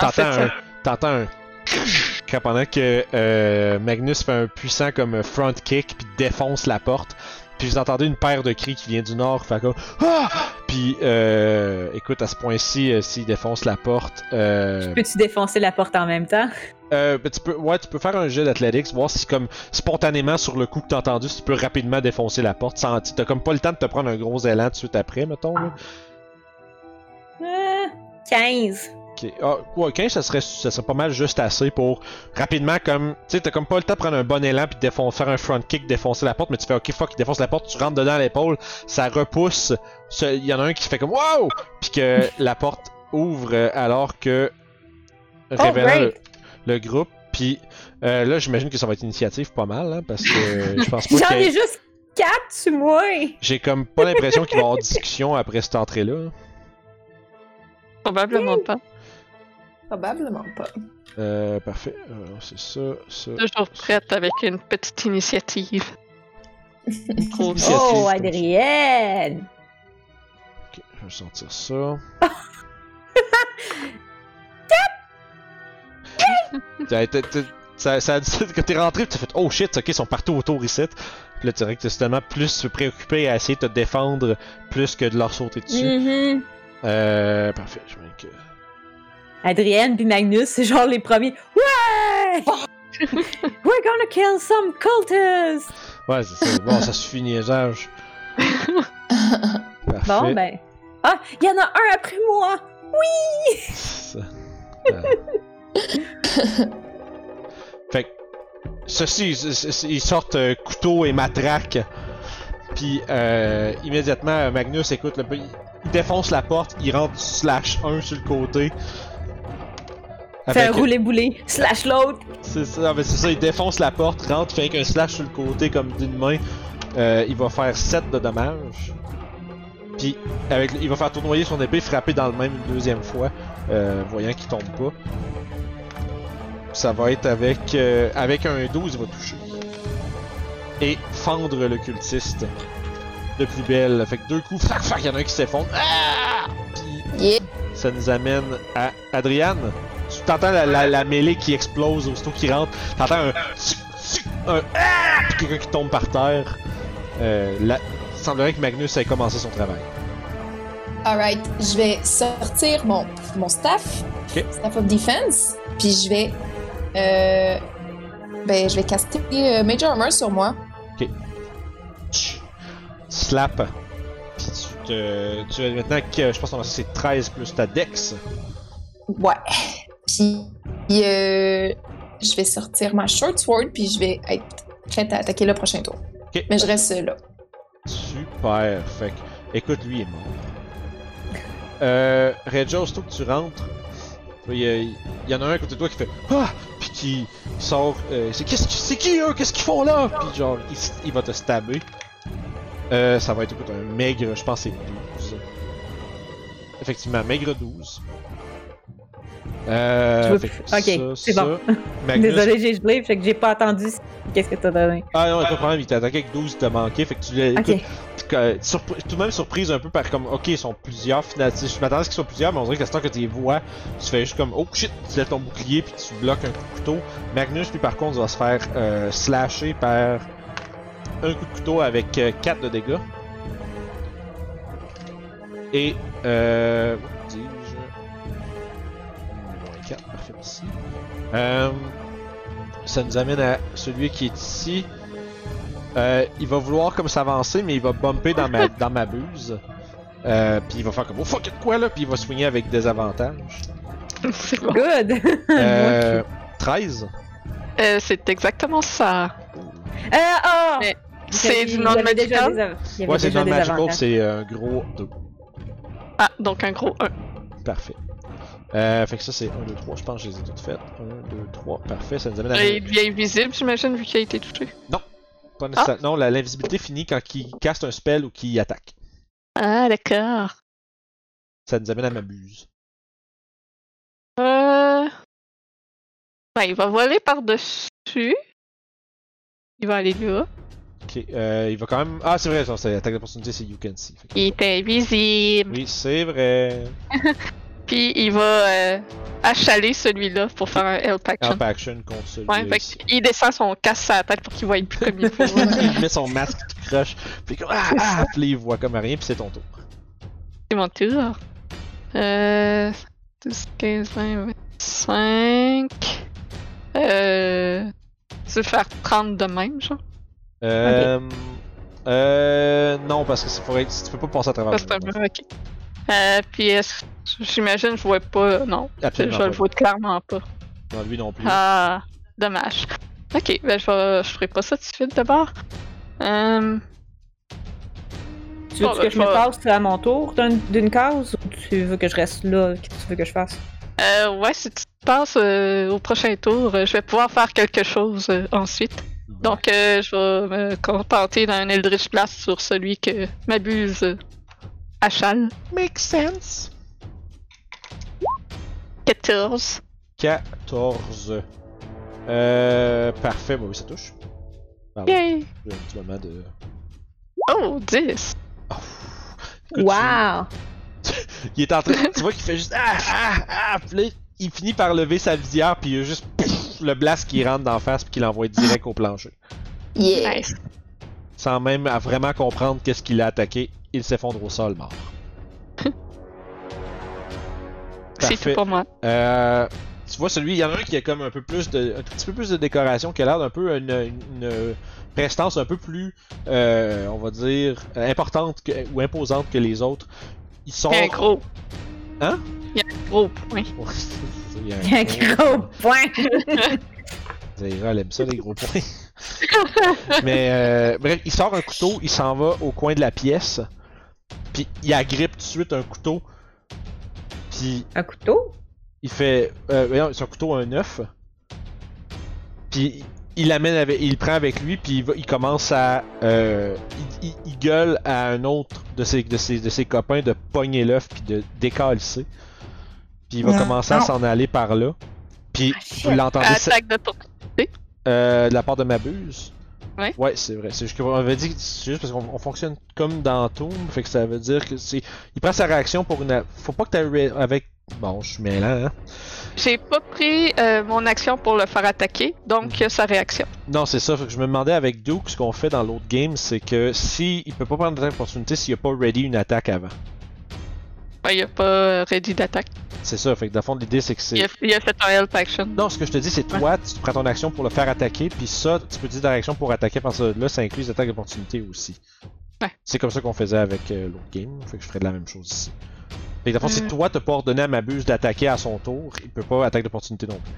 Fait, T'entends un. T'entends un. quand pendant que euh, Magnus fait un puissant comme front kick, puis défonce la porte. Puis vous entendez une paire de cris qui vient du nord, fait comme Ah! Puis euh, écoute, à ce point-ci, euh, s'il défonce la porte, euh, Peux-tu défoncer la porte en même temps? Euh, ben, tu peux, ouais, tu peux faire un jet d'athletics, voir si comme spontanément sur le coup que t'as entendu, si tu peux rapidement défoncer la porte. Sans, tu- t'as comme pas le temps de te prendre un gros élan tout de suite après, mettons. Là. Euh, 15. Ok. Ah, ouais, 15, ça serait, ça serait pas mal juste assez pour rapidement comme, tu sais, t'as comme pas le temps de prendre un bon élan puis de défon- faire un front kick, défoncer la porte, mais tu fais ok fuck, il défonce la porte, tu rentres dedans à l'épaule, ça repousse. Il y en a un qui fait comme wow, puis que la porte ouvre euh, alors que révélant le, great. Le groupe, puis euh, là j'imagine que ça va être initiative pas mal, hein, parce que je pense pas J'en qu'il y ai juste 4 sur moi. j'ai comme pas l'impression qu'il va y avoir discussion après cette entrée là. Probablement pas. Probablement pas. Euh, parfait, c'est ça, ça. Toujours prête avec une petite initiative. Trop Initiative, Oh, Adrienne! Ok, je vais sortir ça. T'as- t'as- t'as- ça, ça a dit que t'es rentré, tu as fait Oh shit, ok, ils sont partout autour ici. Puis là, tu dirais que t'es tellement plus préoccupé à essayer de te défendre plus que de leur sauter dessus. Mhm. Euh, parfait, je mets que. Adrienne puis Magnus, c'est genre les premiers. Ouais! We're gonna kill some cultists! Ouais, c'est ça. Bon, ça suffit, niaisage. Parfait. Bon, ben. Ah, il y en a un après moi! Ça. Euh. fait que, ceci, c- c- ils sortent euh, couteau et matraque. Puis euh, immédiatement, Magnus, écoute, le, il il défonce la porte, il rentre slash 1 sur le côté. Fait un roulé-boulé, slash l'autre. c'est ça, mais c'est ça, il défonce la porte, rentre, fait avec un slash sur le côté comme d'une main. Euh, il va faire 7 de dommages. Puis avec, il va faire tournoyer son épée, frapper dans le même une deuxième fois, euh, voyant qu'il tombe pas. Ça va être avec euh, avec un 12, il va toucher. Et fendre le cultiste de plus belle. Fait que deux coups, fac fac, il y en a un qui s'effondre. Ah! Puis Yeah. ça nous amène à Adriane. Tu t'entends la, la, la mêlée qui explose aussitôt qu'il rentre. T'entends un, un ah! puis quelqu'un qui tombe par terre. Euh, là, il semblerait que Magnus ait commencé son travail. Alright, je vais sortir mon, mon staff, staff of defense, puis je vais, euh, ben, je vais caster euh, Major Armor sur moi. Tch. Slap. Puis tu te. Tu as maintenant que je pense que c'est 13 plus ta dex. Ouais. Puis, euh, je vais sortir ma short sword, puis je vais être prête à attaquer le prochain tour. Ok. Mais je reste là. Super. Fait que, écoute, lui est mort. Euh, Regia, aussitôt que tu rentres, il y, a- il y en a un à côté de toi qui fait Ah! Qui sort. euh, c'est qui- eux? Qu'est-ce qu'ils font là? Puis genre, il, va te stabber. Euh, ça va être écoute, un maigre, je pense c'est 12. Effectivement, maigre 12. Euh, veux- ok, c'est bon. Magnus, Désolé, j'ai gelé, fait que j'ai pas entendu qu'est-ce que t'as donné? Ah non, pas de problème, il t'a attaqué avec 12, il t'a manqué, fait que tu l'as. Ok. Tout de même surprise un peu par comme, ok, ils sont plusieurs finalement. Je m'attendais à ce qu'ils soient plusieurs, mais on dirait que c'est que tu les vois, tu fais juste comme, oh shit, tu lèves ton bouclier puis tu bloques un coup de couteau. Magnus, lui, par contre, va se faire euh, slasher par un coup de couteau avec 4 de dégâts. Et, euh. dis-je Moins 4, parfait, merci. Euh, ça nous amène à celui qui est ici. Euh, il va vouloir comme s'avancer, mais il va bumper dans ma, dans ma buse. Euh, puis il va faire comme oh fuck it quoi là, puis il va swinger avec des avantages. C'est bon. Good! Euh, 13. Euh, c'est exactement ça. Euh, oh! Mais C'est du avait Ouais, c'est déjà non des magical, avantages. c'est un gros 2. Ah, donc un gros 1. Parfait. Euh, fait que ça c'est 1, 2, 3, je pense que je les ai toutes faites. 1, 2, 3, parfait, ça nous amène à... Et il devient invisible, j'imagine, vu qu'il a été touché. Pas nécessaire- Non, la- l'invisibilité finit quand il caste un spell ou qu'il attaque. Ah, d'accord. Ça nous amène à ma buse. Euh... Ben, il va voler par-dessus. Il va aller là. Ok, euh, il va quand même... Ah, c'est vrai, ça, c'est l'attaque d'opportunité, c'est You Can See. Fait que- Il est invisible. Oui, c'est vrai. Puis il va euh, achaler celui-là pour faire un help action. Help action contre celui Ouais, fait qu'il descend son casse à la tête pour qu'il voie plus comme il faut. il met son masque qui croche, puis comme ah, ah, puis il voit comme rien, puis c'est ton tour. C'est mon tour. Euh. 12, 15, 20, 25. Euh. Tu veux faire 30 de même, genre? Euh, euh, non, parce que c'est faudrait- tu peux pas passer à travers. Ça, c'est un le peu, ok. Euh, puis est-ce j'imagine je vois pas. Non, Absolument je le pas. vois clairement pas. Non, lui non plus. Ah, dommage. Ok, ben je, vais, je ferai pas ça tout de suite d'abord. Euh, Tu veux Bon, que ben, je me passe à mon tour d'un- d'une case ou tu veux que je reste là? Qu'est-ce que tu veux que je fasse? euh, ouais, si tu passes euh, au prochain tour, euh, je vais pouvoir faire quelque chose euh, ensuite. Donc, euh, je vais me contenter d'un Eldritch Blast sur celui que m'abuse Makes sense. 14. 14. Euh, parfait, bah oui, ça touche. Pardon, Yay! j'ai un petit moment de. Oh, 10. Écoute, Wow! Il est en train. tu vois qu'il fait juste ah ah ah. Puis là, il finit par lever sa visière puis il y a juste le blast qui rentre d'en face puis qui l'envoie direct au plancher. Yeah! Nice. Sans même à vraiment comprendre qu'est-ce qu'il a attaqué, il s'effondre au sol mort. C'est tout pour moi. Euh, tu vois celui, il y en a un qui a comme un peu plus de, un tout petit peu plus de décoration, qui a l'air d'un peu une, une, une prestance un peu plus, euh, on va dire, importante que- ou imposante que les autres. Ils sont. Un gros. Hein? Il y a un gros point. Il y a Il y a un gros point! Zaira, elle aime ça, les gros points. Mais euh, bref, il sort un couteau, il s'en va au coin de la pièce, puis il agrippe tout de suite un couteau, puis un couteau? il fait. Euh, voyons, son couteau un œuf, puis il l'amène avec, il le prend avec lui, puis il, va- il commence à. euh, il, il- il gueule à un autre de ses, de ses, de ses copains de pogner l'œuf, puis de décalisser. Puis il va Non. commencer à s'en aller par là. Puis Ah, vous l'entendez. Attaque de tour. Euh, de la part de ma buse. Ouais. Ouais, c'est vrai. C'est juste qu'on avait dit, c'est juste parce qu'on on fonctionne comme dans Tomb, fait que ça veut dire que c'est, il prend sa réaction pour une, faut pas que t'aies avec, bon, je suis mêlant, hein. J'ai pas pris euh, mon action pour le faire attaquer, donc a sa réaction. Non, c'est ça. Fait que je me demandais avec Duke, ce qu'on fait dans l'autre game, c'est que si il peut pas prendre d'opportunité s'il a pas ready une attaque avant. Ben, il a pas ready d'attaque. C'est ça. Fait que dans le fond, l'idée c'est que c'est. Il, a- il a fait un help action. Non, ce que je te dis, c'est toi, tu prends ton action pour le faire attaquer, puis ça, tu peux dire ta réaction pour attaquer, parce que là, ça inclut les attaques d'opportunité aussi. Ouais. C'est comme ça qu'on faisait avec euh, l'autre game, fait que je ferais de la même chose ici. Fait que dans le fond, si Mm. toi, t'as pas ordonné à Mabuse d'attaquer à son tour, il peut pas attaque d'opportunité non plus.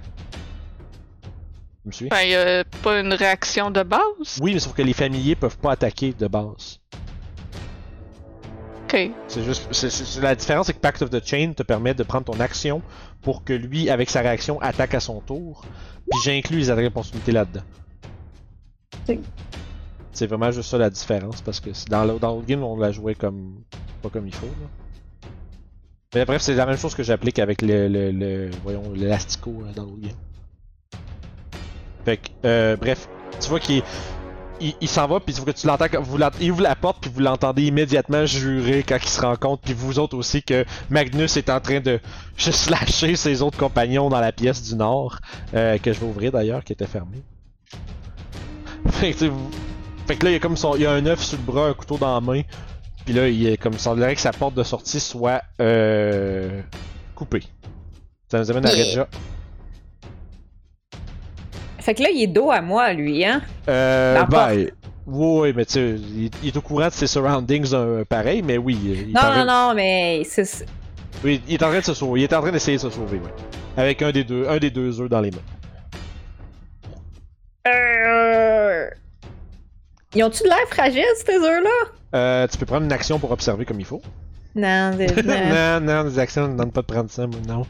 Tu me suis? Ben, il y a pas une réaction de base. Oui, mais sauf que les familiers peuvent pas attaquer de base. Ok. C'est juste. c'est- c'est- c'est- la différence, c'est que Pact of the Chain te permet de prendre ton action pour que lui, avec sa réaction, attaque à son tour. Puis j'inclus les attaques d'opportunité là-dedans. C'est vraiment juste ça la différence parce que c'est- dans l'autre dans l'autre game, on la jouait comme. pas comme il faut. Là. Mais bref, c'est la même chose que j'applique avec le. le, le- voyons, l'élastico là, dans l'autre game. Fait que, euh, bref, tu vois qu'il il, il s'en va, puis que tu l'entends, vous il ouvre la porte, puis vous l'entendez immédiatement jurer quand il se rend compte, puis vous autres aussi, que Magnus est en train de juste lâcher ses autres compagnons dans la pièce du nord, euh, que je vais ouvrir d'ailleurs, qui était fermée. Fait que, vous- fait là, il y a comme son, il y a un œuf sur le bras, un couteau dans la main, puis là, il est comme il semblerait que sa porte de sortie soit euh, coupée. Ça nous amène à. Redja. Fait que là, il est dos à moi, lui, hein? Euh, La ben, oui, mais tu sais, il, il est au courant de ses surroundings euh, pareil, mais oui. Il Non, non, non, mais c'est... Oui, il est en train de se sauver. Il est en train d'essayer de se sauver, oui. Avec un des deux, un des deux œufs dans les mains. Euh... Ils ont-tu de l'air fragile, ces œufs-là? Euh, tu peux prendre une action pour observer comme il faut. Non, non. non, des actions ne donnent pas de prendre ça, moi, non.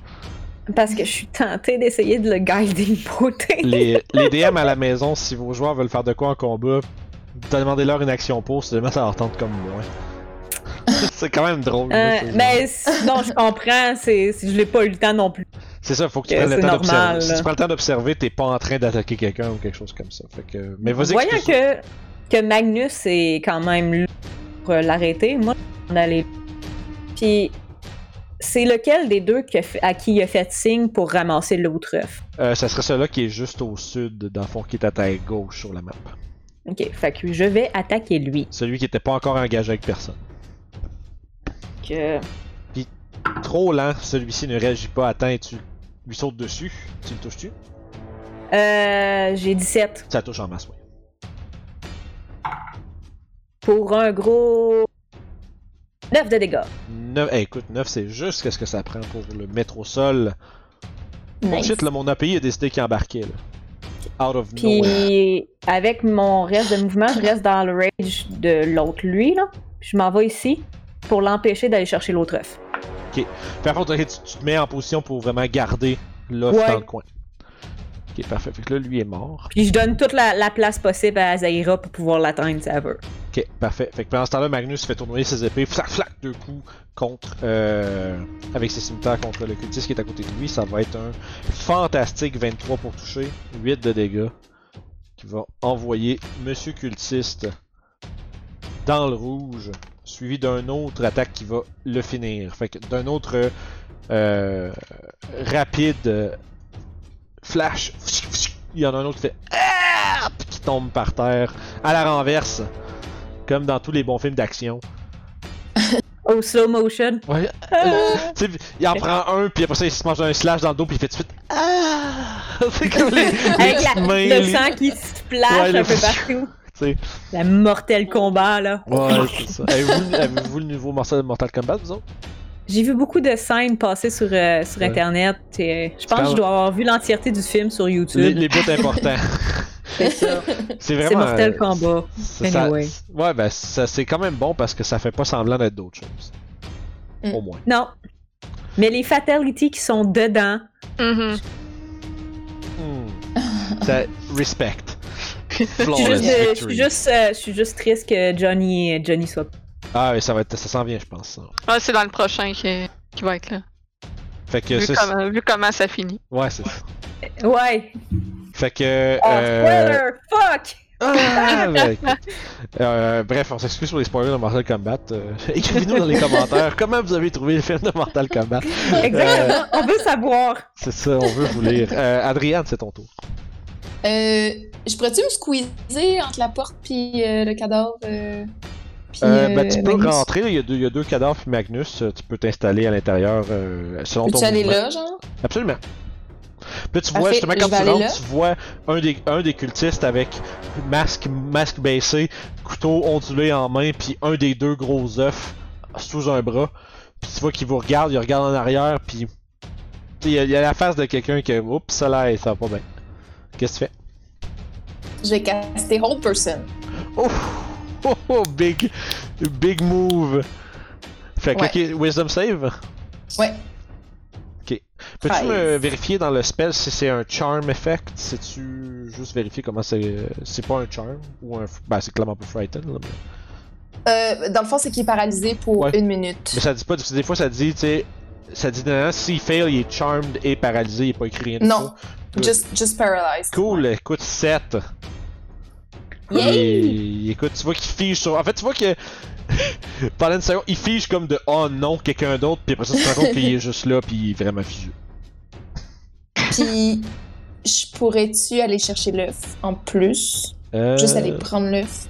Parce que je suis tentée d'essayer de le guider beauté. Les, les DM à la maison, si vos joueurs veulent faire de quoi en combat, demandez-leur une action pour, seulement ça leur tente comme moi. c'est quand même drôle. Euh, mais sinon, je comprends, c'est, je l'ai pas eu le temps non plus. C'est ça, faut que tu que prennes le temps d'observer. Si tu prends le temps d'observer, t'es pas en train d'attaquer quelqu'un ou quelque chose comme ça. Fait que... Mais vas-y, Voyant que, que Magnus est quand même là pour euh, l'arrêter, moi, on allait. Puis, c'est lequel des deux qui a fait- à qui il a fait signe pour ramasser l'autre œuf? Euh, ça serait celui-là qui est juste au sud, dans le fond, qui est à ta gauche sur la map. Ok, fait que je vais attaquer lui. Celui qui était pas encore engagé avec personne. Que... Trop lent, celui-ci ne réagit pas à temps et tu lui sautes dessus. Tu le touches-tu? Euh, j'ai 17 Ça touche en masse, oui. pour un gros 9 de dégâts. 9, écoute, 9 c'est juste qu'est-ce que ça prend pour le mettre au sol. Oh Nice. shit, là, mon API a décidé qu'il embarquait, là. Out of nowhere. Puis avec mon reste de mouvement, je reste dans le rage de l'autre lui là. Puis je m'en vais ici pour l'empêcher d'aller chercher l'autre œuf. Puis à fond, tu, tu te mets en position pour vraiment garder Ouais. dans le coin. Ok, parfait. Fait que là, lui est mort. Puis je donne toute la, la place possible à Zaira pour pouvoir l'atteindre si elle veut. Ok, parfait. Fait que pendant ce temps-là, Magnus fait tournoyer ses épées, flac, flac, deux coups contre. Euh, avec ses cimetières contre le cultiste qui est à côté de lui. Ça va être un fantastique 23 pour toucher, 8 de dégâts. Qui va envoyer Monsieur Cultiste dans le rouge, suivi d'un autre attaque qui va le finir. Fait que d'un autre euh, rapide euh, flash. Il y en a un autre qui fait Ah! Qui tombe par terre à la renverse, comme dans tous les bons films d'action. Au slow motion. Ouais. euh, tu sais, il en prend un, puis après ça, il se mange un slash dans le dos, puis il fait tout de suite Ah! C'est comme les, Avec la- mains, le les- sang qui splash Ouais, le- un peu partout. tu sais. La mortel combat là. Ouais, c'est ça. Avez-vous le nouveau Mortal, Mortal Kombat, vous autres? J'ai vu beaucoup de scènes passer sur, euh, sur Ouais. internet. et je pense que je dois avoir vu l'entièreté du film sur Les, YouTube. les bouts importants. C'est ça. C'est vraiment. C'est mortel euh, combat. c'est ça- Anyway. ouais, ben ça, c'est quand même bon parce que ça fait pas semblant d'être d'autres choses. Mm. Au moins. Non. Mais les fatalities qui sont dedans, Mhm. Hmm. Ça, respect. je suis juste, euh, je victory. suis juste, euh, je suis juste triste que Johnny, Johnny soit. Ah, mais ça va être, ça s'en vient, je pense. Ça. Ah, c'est dans le prochain qui, qui va être là. Fait que Vu, c'est. vu comment ça finit. Ouais, c'est ça. Ouais. Fait que. Oh, euh, spoiler! Fuck! Ah, ben, écoute. Euh, bref, on s'excuse pour les spoilers de Mortal Kombat. Euh, Écrivez-nous dans les commentaires comment vous avez trouvé le film de Mortal Kombat. Exactement. On veut savoir. C'est ça, on veut vous lire. Euh, Adriane, c'est ton tour. Euh, je pourrais-tu me squeezer entre la porte puis euh, le cadavre? euh, puis, Euh, euh, ben, tu peux Magnus? rentrer, il y, a deux, il y a deux cadavres puis Magnus, euh, tu peux t'installer à l'intérieur euh, selon ton Peux-tu aller mouvement. là, genre? Absolument. Puis tu vois, Parfait, justement, je quand tu rentres, tu vois un des, un des cultistes avec masque, masque baissé, couteau ondulé en main, puis un des deux gros œufs sous un bras. Puis tu vois qu'il vous regarde, il regarde en arrière, puis tu il y, a- il y a la face de quelqu'un qui, oups, ça là, ça va pas bien. Qu'est-ce que tu fais? Je vais caster Hold Person. Oh, oh, big, big move. Fait que, Ouais. ok, Wisdom save. Ouais. Peux-tu Treize. me vérifier dans le spell si c'est un charm effect? C'est-tu juste vérifier comment c'est. C'est pas un charm ou un. Ben, c'est clairement pas frighten, là. Mais, Euh, dans le fond, c'est qu'il est paralysé pour Ouais. une minute. mais ça dit pas. Des fois, ça dit, tu sais. Ça dit, non, s'il fail, il est charmed et paralysé, il est pas écrit rien Non. Just, just paralyzed. Cool, écoute, 7. Yay! Il- écoute, tu vois qu'il fige sur. En fait, tu vois que. Pendant une seconde, il fige comme de oh non, quelqu'un d'autre, puis après ça, tu te rends compte qu'il est juste là, puis il est vraiment figé. Puis, je pourrais-tu aller chercher l'œuf en plus? Euh, Juste aller prendre l'œuf?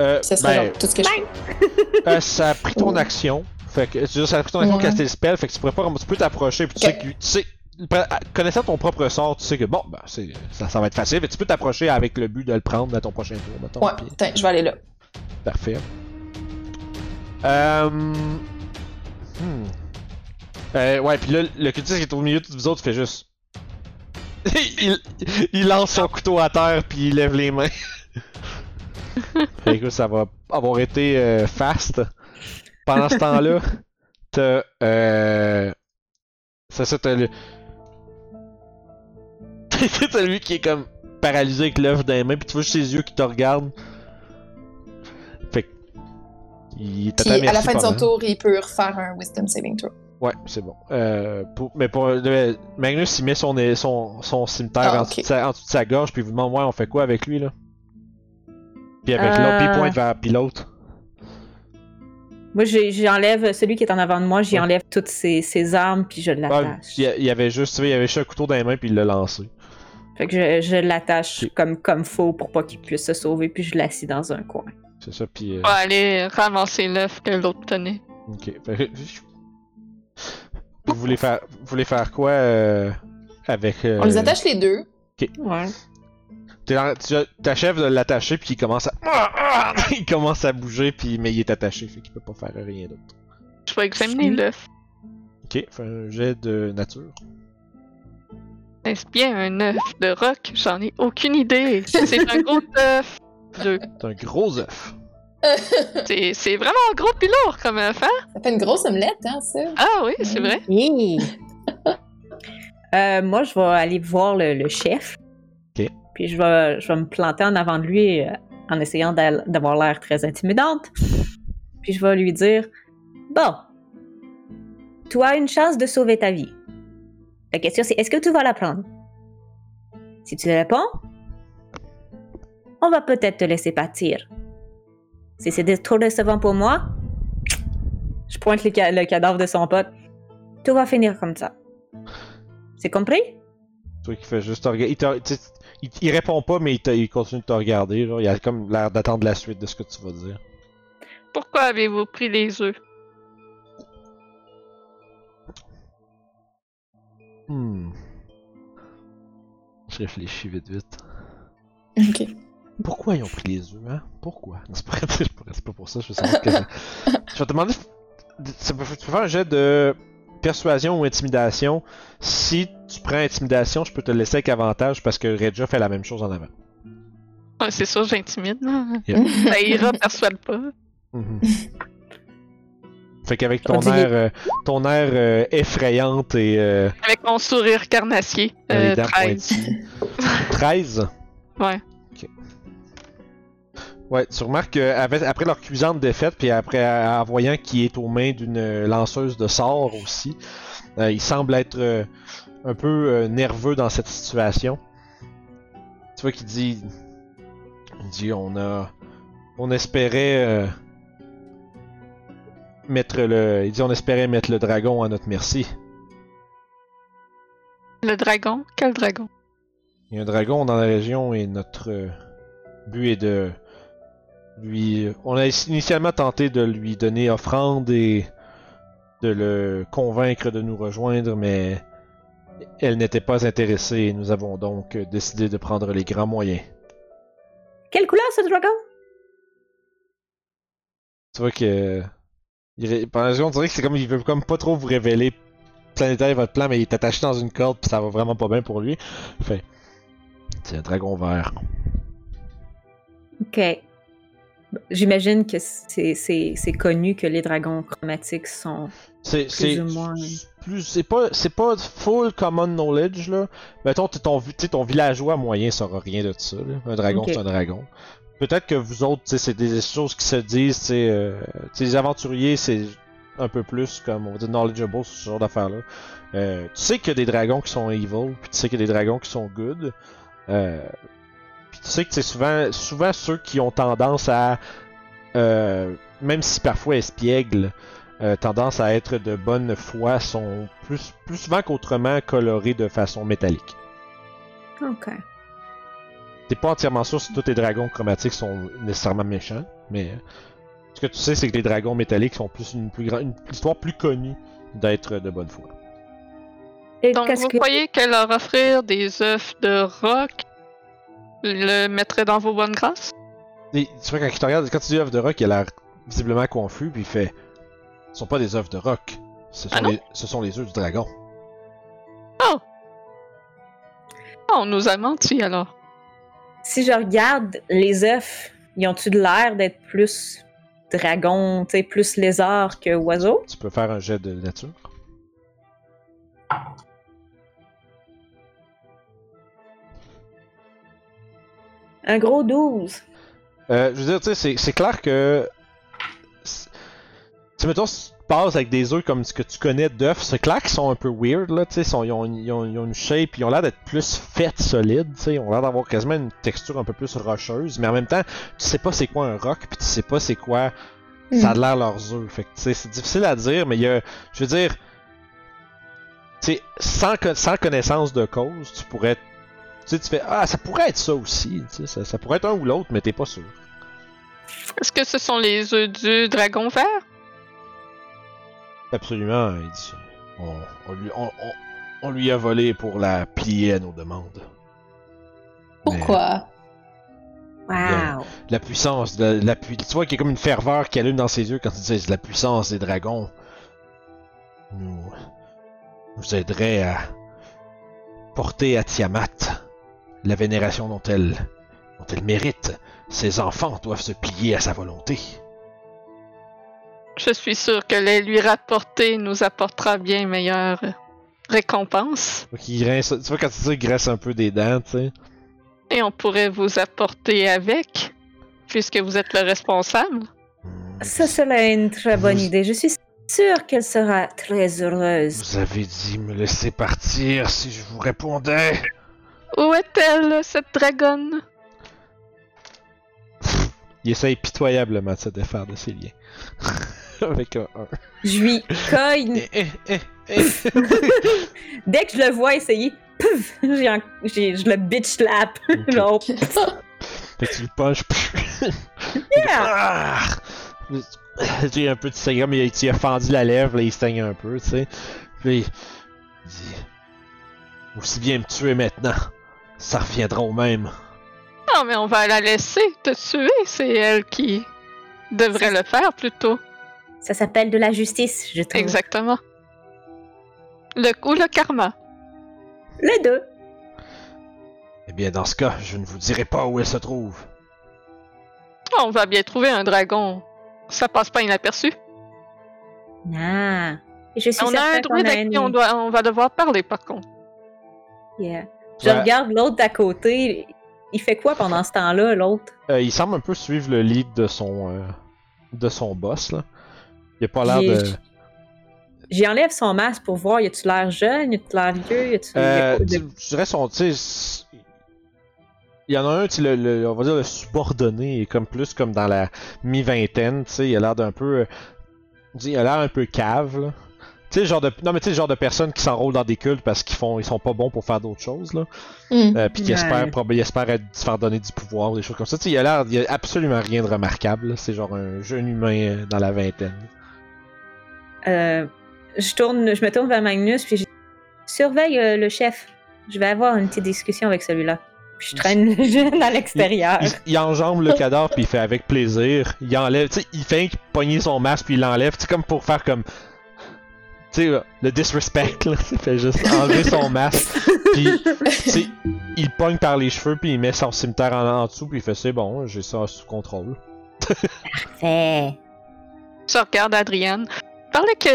euh, Ça serait ben, genre tout ce que je fais. euh, ça a pris ton action. Fait que, ça a pris ton action de Ouais. caster le spell, fait que tu pourrais pas. Tu peux t'approcher, puis tu sais que. Tu sais, connaissant ton propre sort, tu sais que bon, ben, c'est, ça, ça va être facile, mais tu peux t'approcher avec le but de le prendre à ton prochain tour, mettons. Ouais, puis- attends, je vais aller là. Parfait. Euh... Hmm. Euh, ouais, puis là, le cultiste qui est au milieu de tous vous autres fait juste. il, il lance son couteau à terre puis il lève les mains. fait que ça va avoir été euh, fast. Pendant ce temps-là, t'as. Euh... C'est ça, t'as le. t'as lui qui est comme paralysé avec l'œuf dans les mains, puis tu vois juste ses yeux qui te regardent. Fait que. Il est à Puis à la fin de son tour, il peut refaire un Wisdom Saving Throw. Ouais, c'est bon. Euh, pour, mais pour le- Magnus, il met son, son, son cimetière Ah, en, dessous de sa, en dessous de sa gorge, puis il vous demande Ouais, on fait quoi avec lui là? Puis avec l'autre, puis il Euh. pointe vers puis l'autre. Moi, j'ai- j'enlève celui qui est en avant de moi, j'y Ouais. enlève toutes ses, ses armes, puis je Ouais, l'attache. il y a- il y avait juste, tu sais, il y avait juste un couteau dans les mains, puis il l'a lancé. Fait que je, je l'attache Ok. comme, comme faux pour pas qu'il puisse se sauver, puis je l'assis dans un coin. C'est ça, puis. euh, On va aller ramasser l'œuf que l'autre tenait. Ok. Que- Vous voulez faire, vous voulez faire quoi euh, avec. euh, On les attache les deux. Ouais. t'es en- Tu t'achèves de l'attacher, puis il commence à. il commence à bouger, puis mais il est attaché, fait qu'il peut pas faire rien d'autre. Je vais examiner l'œuf. Ok, fais un jet de nature. Est-ce bien un œuf de roc? J'en ai aucune idée. C'est un gros œuf. C'est un gros œuf. C'est c'est vraiment gros pis lourd comme œuf, hein? Ça fait une grosse omelette, hein, ça? Ah oui, c'est vrai. Hey. Euh, moi, je vais aller voir le, le chef. Ok. Puis je vais, je vais me planter en avant de lui euh, en essayant d'avoir l'air très intimidante. Puis je vais lui dire Bon, tu as une chance de sauver ta vie. La question c'est est-ce que tu vas la prendre Si tu réponds, on va peut-être te laisser partir. Si c'est trop décevant pour moi, je pointe le, ca- le cadavre de son pote. Tout va finir comme ça. C'est compris? Toi qui fais juste regarder. Il, il, il répond pas, mais il, continue de te regarder. Genre. Il a comme l'air d'attendre la suite de ce que tu vas dire. Pourquoi avez-vous pris les œufs? Hmm. Je réfléchis vite vite. Ok. Pourquoi ils ont pris les œufs, hein? Pourquoi? C'est pas, pas- c'est pas pour ça, je veux savoir que Je vais te demander. Tu peux faire un jet de persuasion ou intimidation. Si tu prends intimidation, je peux te le laisser avec avantage parce que Regia fait la même chose en avant. Ouais, c'est sûr, j'intimide. là. Yeah. Ça ira, persuade pas. Mhm. fait qu'avec ton dit- air, euh, ton air euh, effrayante et euh, Avec mon sourire carnassier. les Euh, dents 13. pointues. 13? Ouais. Ok. Ouais, tu remarques qu'après leur cuisante défaite, puis après en voyant qu'il est aux mains d'une lanceuse de sorts aussi, euh, il semble être euh, un peu euh, nerveux dans cette situation. Tu vois qu'il dit, il dit on a, on espérait euh, mettre le, il dit on espérait mettre le dragon à notre merci. Le dragon? Quel dragon? Il y a un dragon dans la région et notre euh, but est de lui. On a initialement tenté de lui donner offrande et de le convaincre de nous rejoindre, mais elle n'était pas intéressée et nous avons donc décidé de prendre les grands moyens. Quelle couleur ce dragon? Tu vois que. Il une seconde, on dirait que c'est comme il veut comme pas trop vous révéler planétaire votre plan, mais il est attaché dans une corde puis ça va vraiment pas bien pour lui. Fait. C'est un dragon vert. Ok. J'imagine que c'est- connu que les dragons chromatiques sont. C'est c'est ou moins. plus c'est pas c'est pas full common knowledge là. Mettons ton ton villageois moyen saura rien de ça là. Un dragon c'est un dragon. Peut-être que vous autres c'est des choses qui se disent tu sais euh, tu sais, les aventuriers c'est un peu plus comme on va dire knowledgeable ce genre d'affaires là. Euh, tu sais qu'il y a des dragons qui sont evil, puis tu sais qu'il y a des dragons qui sont good. Euh, puis tu sais que c'est souvent, souvent ceux qui ont tendance à, euh, même si parfois espiègles, euh, tendance à être de bonne foi, sont plus, plus souvent qu'autrement colorés de façon métallique. Ok. T'es pas entièrement sûr si tous les dragons chromatiques sont nécessairement méchants, mais euh, ce que tu sais, c'est que les dragons métalliques sont plus une plus grande, une histoire plus connue d'être de bonne foi. Et Donc, vous que... croyez que leur offrir des œufs de roc le mettrait dans vos bonnes grâces? Et tu vois, quand il te regarde, quand tu dis œufs de rock, il a l'air visiblement confus, puis il fait Ce sont pas des œufs de rock, ce sont, Ah les, ce sont les œufs du dragon. Ah, on nous a menti alors. Si je regarde les œufs, ils ont-tu de l'air d'être plus dragon, tu sais, plus lézard que oiseau? Tu peux faire un jet de nature. Un gros 12. Euh, je veux dire, tu sais, c'est- clair que. Tu mettons, passes avec des œufs comme ce que tu connais d'œufs, c'est clair qu'ils sont un peu weird, là, tu sais, ils, ils ont, ils ont- ils ont une shape, ils ont l'air d'être plus faits, solides, tu sais, ils ont l'air d'avoir quasiment une texture un peu plus rocheuse, mais en même temps, tu sais pas c'est quoi un roc, puis tu sais pas c'est quoi. Ça a l'air leurs œufs, fait que, tu sais, c'est difficile à dire, mais il y a. Je veux dire. Tu sais, sans, sans connaissance de cause, tu pourrais. Tu sais, tu fais Ah, ça pourrait être ça aussi, tu sais, ça, ça pourrait être un ou l'autre, mais t'es pas sûr. Est-ce que ce sont les œufs du dragon vert? Absolument, il dit. On, on lui, on, on- on lui a volé pour la plier à nos demandes. Pourquoi? Wow. La puissance, de, la, pu- tu vois qu'il y a comme une ferveur qui allume dans ses yeux quand il dit la puissance des dragons nous, nous aiderait à porter à Tiamat la vénération dont elle, dont elle mérite. Ses enfants doivent se plier à sa volonté. Je suis sûr que les lui rapporter nous apportera bien meilleure récompense. Donc, il grince, tu vois quand tu dis qu'il graisse un peu des dents, tu sais. Et on pourrait vous apporter avec, puisque vous êtes le responsable. Hmm, Ça, c'est une très bonne Vous- idée. Je suis sûre qu'elle sera très heureuse. Vous avez dit me laisser partir si je vous répondais. Où est-elle, cette dragonne? Il essaye pitoyablement de se défaire de ses liens. Avec un 1. Je lui cogne. Eh, eh, eh, eh. Dès que je le vois essayer, pouf, j'ai un- j'ai- je le bitch slap. Genre, fait que tu le punches. Yeah! Ah! Tu sais, un peu de saignant, mais il il a fendu la lèvre, là, il saigne un peu, tu sais. Puis il dit Aussi bien me tuer maintenant, ça reviendra au même. Non, mais on va la laisser te tuer. C'est elle qui devrait le faire plutôt. Ça s'appelle de la justice, je trouve. Exactement. Le coup, le karma. Les deux. Eh bien, dans ce cas, je ne vous dirai pas où elle se trouve. On va bien trouver un dragon. Ça passe pas inaperçu. Ah. Et je suis On a un druide à qui on, doit, on va devoir parler, par contre. Yeah. Je Ouais. regarde l'autre d'à côté. Il fait quoi pendant ce temps-là, l'autre? Euh, il semble un peu suivre le lead de son euh, de son boss là. Il a pas l'air de. J'y enlève son masque pour voir, y a-tu l'air jeune, y a-tu l'air vieux, y a-tu... Euh, de- je dirais son, il y en a un, tu sais, le, le- on va dire le subordonné, est comme plus comme dans la mi-vingtaine, tu sais, il a l'air d'un peu, euh, il a l'air un peu cave là. Tu sais, le genre de, non mais tu sais, le genre de personnes qui s'enrôlent dans des cultes parce qu'ils font, ils sont pas bons pour faire d'autres choses là, Hmm. euh, puis qui Ouais. espèrent, ils espèrent être- se faire donner du pouvoir ou des choses comme ça. Tu sais, il a l'air, il a absolument rien de remarquable. C'est genre un jeune humain dans la vingtaine. Euh, je tourne, je me tourne vers Magnus, puis je surveille euh, le chef. Je vais avoir une petite discussion avec celui-là. Puis je traîne le jeune à l'extérieur. Il, il enjambe le cadavre puis il fait avec plaisir. Il enlève, tu sais, il fait pogner son masque puis il l'enlève, tu sais, comme pour faire comme, tu sais, euh, le disrespect là. Il fait juste enlever son masque puis, tu sais, il pogne par les cheveux puis il met son cimetière en, en dessous puis il fait c'est bon, j'ai ça sous contrôle. Fait. Je regarde Adrienne. Parlait que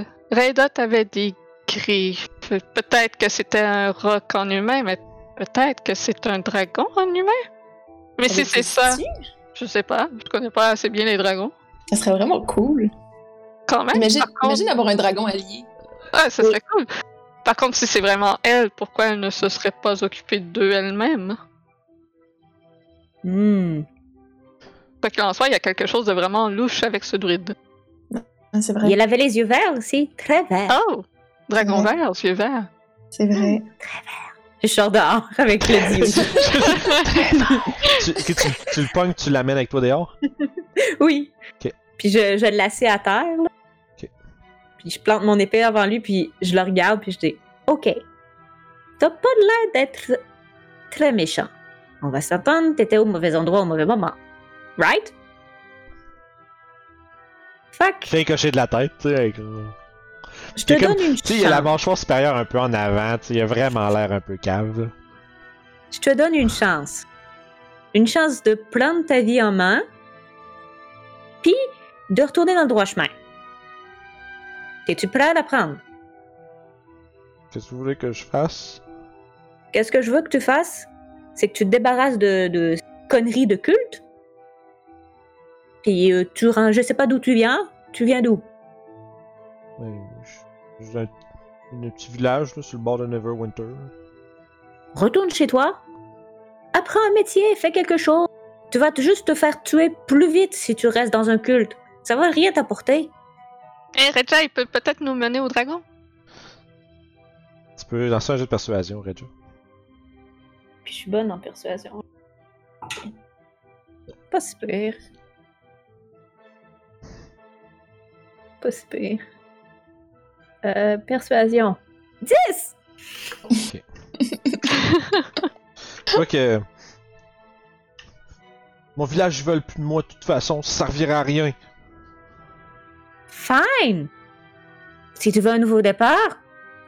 euh, Raidot avait des griffes. Peut-être que c'était un roc en humain, mais peut-être que c'est un dragon en humain. Mais si c'est ça, je sais pas. Je connais pas assez bien les dragons. Ça serait vraiment cool. Quand même. Imagine, par contre- imagine avoir un dragon allié. Ah, ça serait cool. Par contre, si c'est vraiment elle, pourquoi elle ne se serait pas occupée d'eux elle-même? Hmm. Quoi qu'il en soit, il y a quelque chose de vraiment louche avec ce druide. Ah, C'est vrai. Il avait les yeux verts aussi, très verts. Oh! Dragon Ouais. vert, yeux verts. C'est vrai. Je sors dehors avec le dieu. tu, que tu, tu le pognes, tu l'amènes avec toi dehors? oui. Puis je, je l'assieds à terre. là. Puis je plante mon épée avant lui, puis je le regarde, puis je dis Ok. T'as pas l'air d'être très méchant. On va s'entendre, t'étais au mauvais endroit au mauvais moment. Right? Fuck. Fais un cocher de la tête, tu sais. avec- Je te comme- donne une Tu sais, il a la chance. mâchoire supérieure un peu en avant, tu sais. Il a vraiment l'air un peu cave, là. Je te donne une chance. Une chance de prendre ta vie en main, puis de retourner dans le droit chemin. Es-tu prêt à la prendre? Qu'est-ce que vous voulez que je fasse? Qu'est-ce que je veux que tu fasses? C'est que tu te débarrasses de, de conneries de culte? Puis euh, tu rends, je sais pas d'où tu viens. Tu viens d'où? Je- je- un, un petit village, là, sur le bord de Neverwinter. Retourne chez toi. Apprends un métier, fais quelque chose. Tu vas te- juste te faire tuer plus vite si tu restes dans un culte. Ça va rien t'apporter. Eh, Reja, il peut peut-être nous mener au dragon. Tu peux lancer un jeu de persuasion, Reggio. Puis je suis bonne en persuasion. Pas si pire. Pas si pire. Euh, persuasion. 10! Tu vois que. Mon village, ils veulent plus de moi, de toute façon, ça servira à rien. Fine! Si tu veux un nouveau départ,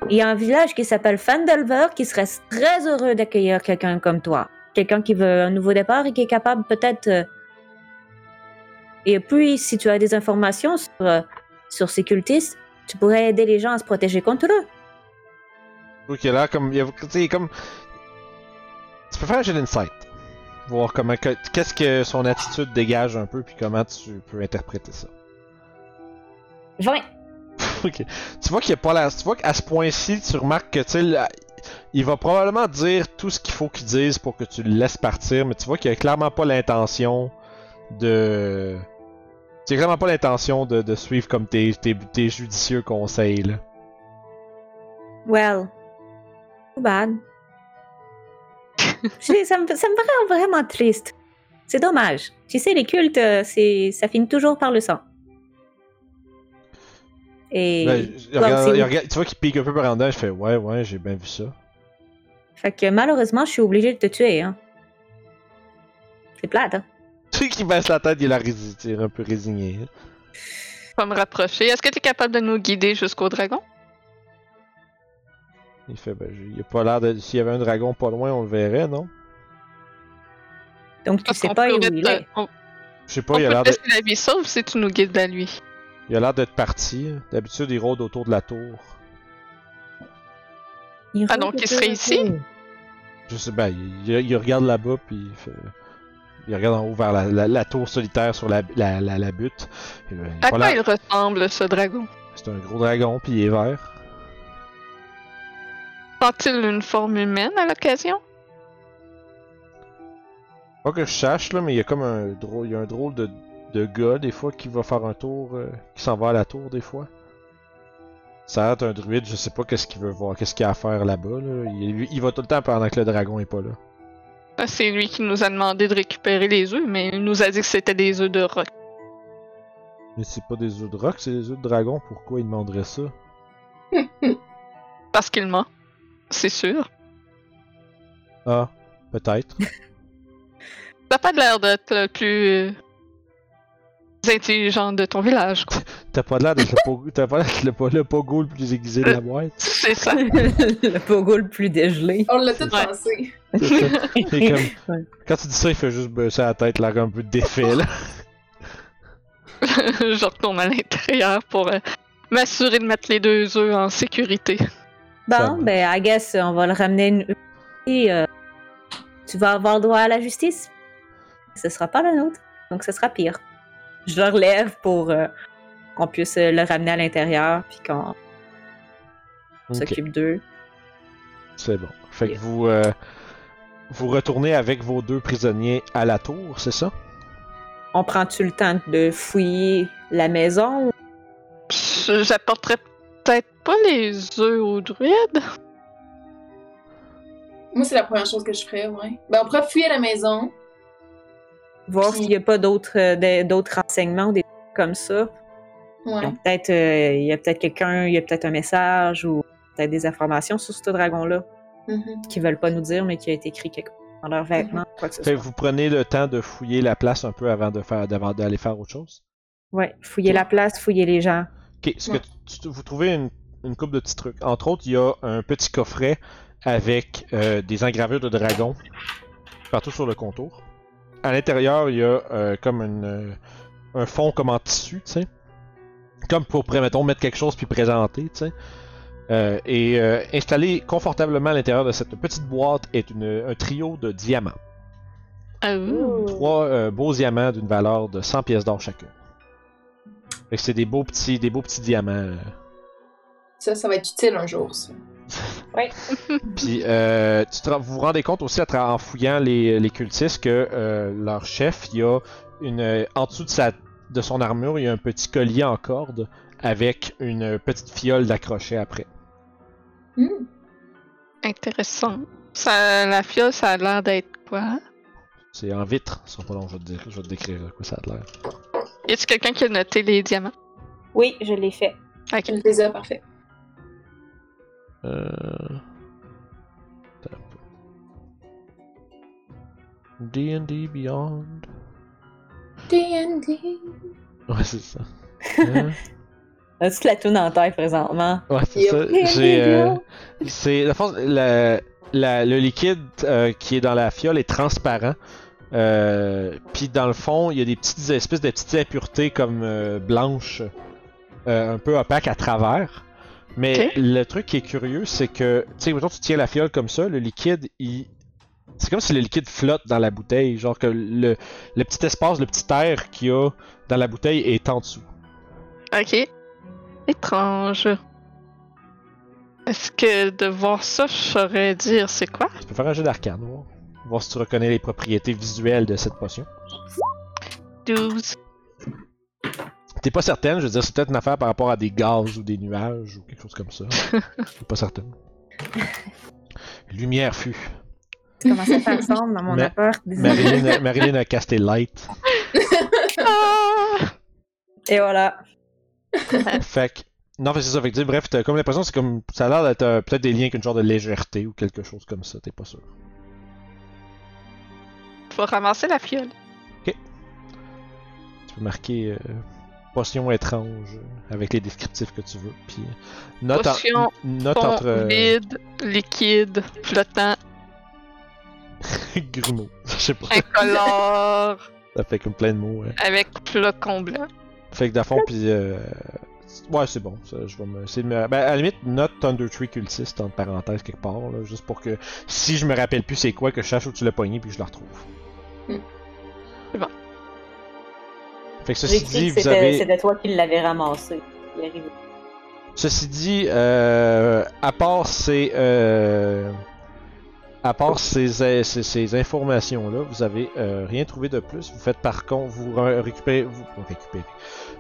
il y a un village qui s'appelle Fandelver qui serait très heureux d'accueillir quelqu'un comme toi. Quelqu'un qui veut un nouveau départ et qui est capable peut-être... euh, Et puis, si tu as des informations sur, euh, sur ces cultistes, tu pourrais aider les gens à se protéger contre eux. Ok, là, comme. il y a- Tu sais, comme. Tu peux faire un jeu d'insight. Voir comment. que- Qu'est-ce que son attitude dégage un peu, puis comment tu peux interpréter ça. 20. ok. Tu vois qu'il y a pas la. Tu vois qu'à ce point-ci, tu remarques que, tu il va probablement dire tout ce qu'il faut qu'il dise pour que tu le laisses partir, mais tu vois qu'il a clairement pas l'intention de. Tu as clairement pas l'intention de, de suivre comme tes, tes, tes judicieux conseils, là. Well, too bad. J'ai- ça, me, ça me rend vraiment triste. C'est dommage. Tu sais, les cultes, euh, c'est, ça finit toujours par le sang. Et toi regarde- regarde- tu vois qu'il pique un peu par en dedans, je fais ouais, ouais, j'ai bien vu ça. Fait que malheureusement, je suis obligée de te tuer. Hein. C'est plate, hein? Tu qu'il baisse la tête, il a un peu résigné. Pas me rapprocher. Est-ce que tu es capable de nous guider jusqu'au dragon? Il fait ben, j'ai- il a pas l'air de. S'il y avait un dragon pas loin, on le verrait, non? Donc tu sais pas où il est. On, Je sais on pas, il a l'air de- la vie sauve si tu nous guides à lui. il a l'air d'être parti. D'habitude, il rôde autour de la tour. Il Ah, donc il serait ici? Je sais, ben, il, il- il regarde là-bas, puis il fait. Il regarde en haut vers la, la- la tour solitaire sur la, la, la, la butte. Et, il a À quoi il ressemble, ce dragon? C'est un gros dragon, puis il est vert. Prend-il une forme humaine à l'occasion? Pas que je sache, là, mais il y a comme un drôle, il y a un drôle de, de gars, des fois, qui va faire un tour, euh, qui s'en va à la tour, des fois. Ça a un druide, je sais pas qu'est-ce qu'il veut voir, qu'est-ce qu'il a à faire là-bas, là. Il, il va tout le temps pendant que le dragon est pas là. C'est lui qui nous a demandé de récupérer les œufs, mais il nous a dit que c'était des œufs de roc. Mais c'est pas des œufs de roc, c'est des œufs de dragon, pourquoi il demanderait ça? Parce qu'il ment. C'est sûr. Ah, peut-être. T'as pas l'air d'être le plus euh, intelligent de ton village, quoi. T'as pas l'air d'être le, pogo- t'as pas l'air d'être le, po- le pogo le plus aiguisé de la boîte. C'est ça. le pogo le plus dégelé. On l'a tout pensé. Comme- Ouais. Quand tu dis ça, il fait juste baisser la tête, l'air un peu défait, là. je retourne à l'intérieur pour euh, m'assurer de mettre les deux œufs en sécurité. Bon, ben, I guess, on va le ramener. une- Et, euh, tu vas avoir droit à la justice. Ce sera pas la nôtre, donc ce sera pire. Je le relève pour euh, qu'on puisse euh, le ramener à l'intérieur, puis qu'on s'occupe d'eux. C'est bon. Fait que vous, euh, vous retournez avec vos deux prisonniers à la tour, c'est ça? On prend-tu le temps de fouiller la maison? J'apporterais peut-être pas les œufs aux druides. Moi, c'est la première chose que je ferais, ouais. Ben, on pourrait fouiller la maison. Voir Puis- s'il n'y a pas d'autres euh, d'autres renseignements ou des trucs comme ça. Ouais. Donc, Peut-être euh, il y a peut-être quelqu'un, il y a peut-être un message ou peut-être des informations sur ce dragon-là Mhm. qu'ils veulent pas nous dire, mais qui a été écrit quelque part dans leurs vêtements, quoi que ce Fait soit. vous prenez le temps de fouiller la place un peu avant de faire d'avant d'aller faire autre chose? Ouais, fouiller la place, fouiller les gens. Ok, ce Ouais. que tu- vous trouvez une, une coupe de petits trucs. Entre autres, il y a un petit coffret avec euh, des engravures de dragons partout sur le contour. À l'intérieur, il y a euh, comme une, euh, un fond comme en tissu, tu sais. Comme pour, mettons, mettre quelque chose puis présenter, tu sais. Euh, et euh, installé confortablement à l'intérieur de cette petite boîte est une- un trio de diamants. Ah, ouh. Trois euh, beaux diamants d'une valeur de 100 pièces d'or chacun. Fait que c'est des beaux petits, des beaux petits diamants. euh. Ça, ça va être utile un jour, ça. Puis euh, tu te- vous vous rendez compte aussi en fouillant les, les cultistes que euh, leur chef, il y a une en dessous de sa de son armure, il y a un petit collier en corde avec une petite fiole d'accrocher après. Hmm. Intéressant. Ça, la fiole, ça a l'air d'être quoi? C'est en vitre, sera pas long, je vais te, dire- je vais te décrire à quoi ça a l'air. Y a-t-il quelqu'un qui a noté les diamants? Oui, je l'ai fait. Ok. Je les ai, parfait. Euh... D&D Beyond. D&D. Ouais, c'est ça. Hein? As-tu la toune en tête présentement? Ouais, c'est ça. J'ai, euh, c'est la force, la- la- le liquide euh, qui est dans la fiole est transparent. Euh, Puis dans le fond, il y a des petites espèces de petites impuretés comme euh, blanches, euh, un peu opaques à travers. Mais le truc qui est curieux, c'est que, tu sais, tu tiens la fiole comme ça, le liquide, il. C'est comme si le liquide flotte dans la bouteille. Genre que le, le petit espace, le petit air qu'il y a dans la bouteille est en dessous. Ok. Étrange. Est-ce que de voir ça, je saurais dire c'est quoi? Tu peux faire un jeu d'arcane, voir. Voir si tu reconnais les propriétés visuelles de cette potion. 12. T'es pas certaine, je veux dire, c'est peut-être une affaire par rapport à des gaz ou des nuages ou quelque chose comme ça. T'es pas certaine. Lumière fut. Comment ça fait ensemble dans mon Ma- appart? Marilyn, a- Marilyn a casté light. Ah! Et voilà. Fait que. Non, c'est ça. Fait que, tu sais, bref, t'as comme l'impression c'est comme. Ça a l'air d'être euh, peut-être des liens avec une genre de légèreté ou quelque chose comme ça, t'es pas sûr. Faut ramasser la fiole. Tu peux marquer euh, potion étrange euh, avec les descriptifs que tu veux. Puis. Note, en- Potion, note Fond entre. euh, vide, liquide, flottant, grumeaux. Je sais pas. incolore, Ça fait comme plein de mots. ouais. avec flocon blanc. Fait que d'à fond, puis. Euh... Ouais, c'est bon. Ça, je vais me... c'est me- Ben, à la limite, note Thunder Tree cultiste entre parenthèses quelque part, là, juste pour que si je me rappelle plus c'est quoi, que je sache où tu l'as pogné puis que je la retrouve. C'est bon. Fait que ceci dit, que vous c'était avez. c'était toi qui l'avais ramassé. Il arrive. Ceci dit, euh, à part ces, euh, à part ces, euh, ces, ces informations-là, vous avez euh, rien trouvé de plus. Vous faites par contre, vous re- récupérez, vous récupérez.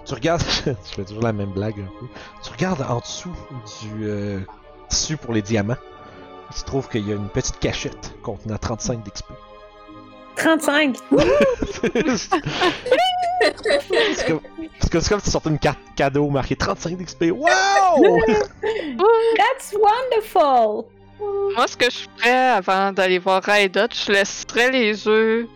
Tu regardes, je fais toujours la même blague un peu. Tu regardes en dessous du euh, tissu pour les diamants. Tu trouves qu'il y a une petite cachette contenant 35 d'XP. 35! c'est comme, comme, c'est comme si tu sortais une carte cadeau marquée 35 d'XP. Wow! That's wonderful! Moi, ce que je ferais avant d'aller voir Raidot, je laisserais les œufs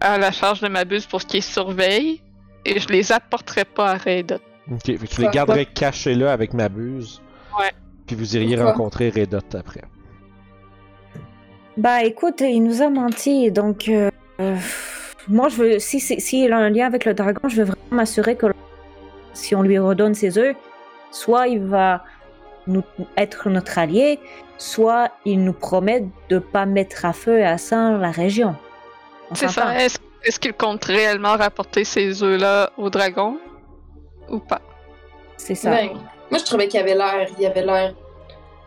à la charge de ma buse pour qu'il surveille et je les apporterais pas à Raidot. Ok, fait que tu les garderais cachés là avec ma buse. Ouais. Puis vous iriez Pourquoi? rencontrer Redot après. Bah écoute, il nous a menti, donc euh, euh, moi je veux, si c'est si il a un lien avec le dragon, je veux vraiment m'assurer que si on lui redonne ses œufs, soit il va nous être notre allié, soit il nous promet de pas mettre à feu et à sang la région. On C'est ça. Est-ce est-ce qu'il compte réellement rapporter ces œufs-là au dragon? Ou pas? C'est ça. Ben, moi, je trouvais qu'il avait l'air, il avait l'air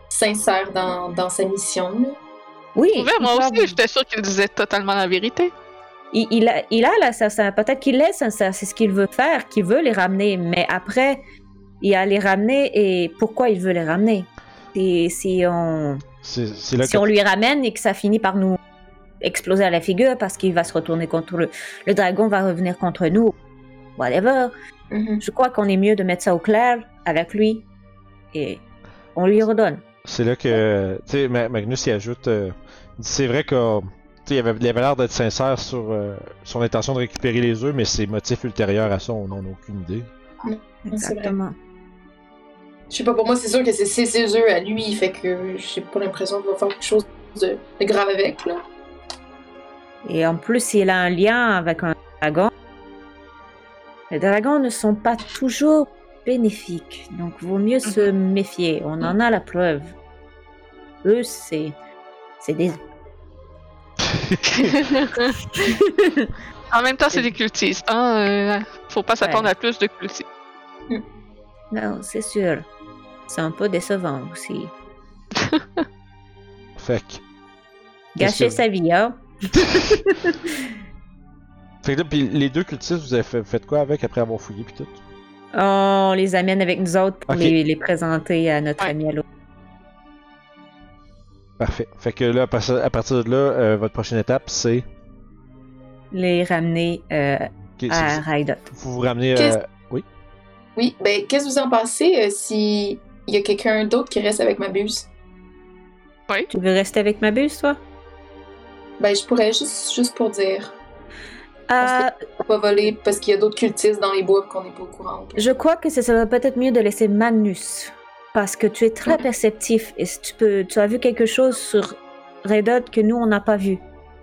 sincère dans, dans sa mission. là. Oui. Il moi aussi, j'étais sûre qu'il disait totalement la vérité. il, il a, il a la sincère- Peut-être qu'il est sincère, c'est ce qu'il veut faire, qu'il veut les ramener. Mais après, il a les ramener et pourquoi il veut les ramener Si, si on, C'est c'est là si on lui ramène et que ça finit par nous exploser à la figure parce qu'il va se retourner contre le, le dragon, va revenir contre nous, whatever. Mhm. Je crois qu'on est mieux de mettre ça au clair avec lui et on lui redonne. C'est là que. Tu Magnus, il ajoute. euh, c'est vrai que. tu sais, Il avait il avait l'air d'être sincère sur euh, son intention de récupérer les œufs, mais ses motifs ultérieurs à ça, on n'en a aucune idée. Exactement. Je sais pas, pour moi, c'est sûr que c'est ses œufs à lui, fait que j'ai pas l'impression qu'il va faire quelque chose de, de grave avec, là. Et en plus, il a un lien avec un dragon. Les dragons ne sont pas toujours bénéfiques, donc vaut mieux se méfier. On en a la preuve. Eux, c'est. C'est des. en même temps, c'est des cultistes. Hein? euh, faut pas s'attendre Ouais. à plus de cultistes. Non, c'est sûr. C'est un peu décevant aussi. Fait que. Gâcher sa vie, hein? Fait que là, puis les deux cultistes, vous avez fait, fait quoi avec après avoir fouillé puis tout? On les amène avec nous autres pour les, les présenter à notre Ouais. ami à l'autre. Parfait. Fait que là, à partir- de là, euh, votre prochaine étape, c'est? Les ramener euh, Ok, à Raidot. Vous vous ramenez. Euh, Oui? Oui, ben, qu'est-ce que vous en pensez euh, si il y a quelqu'un d'autre qui reste avec ma buse? Tu veux rester avec ma buse, toi? Ben, je pourrais juste, juste pour dire. Euh, Faut pas voler parce qu'il y a d'autres cultistes dans les bois qu'on n'est pas au courant. Je crois que ce serait peut-être mieux de laisser Magnus. Parce que tu es très perceptif et si tu peux, tu as vu quelque chose sur Redot que nous on n'a pas vu.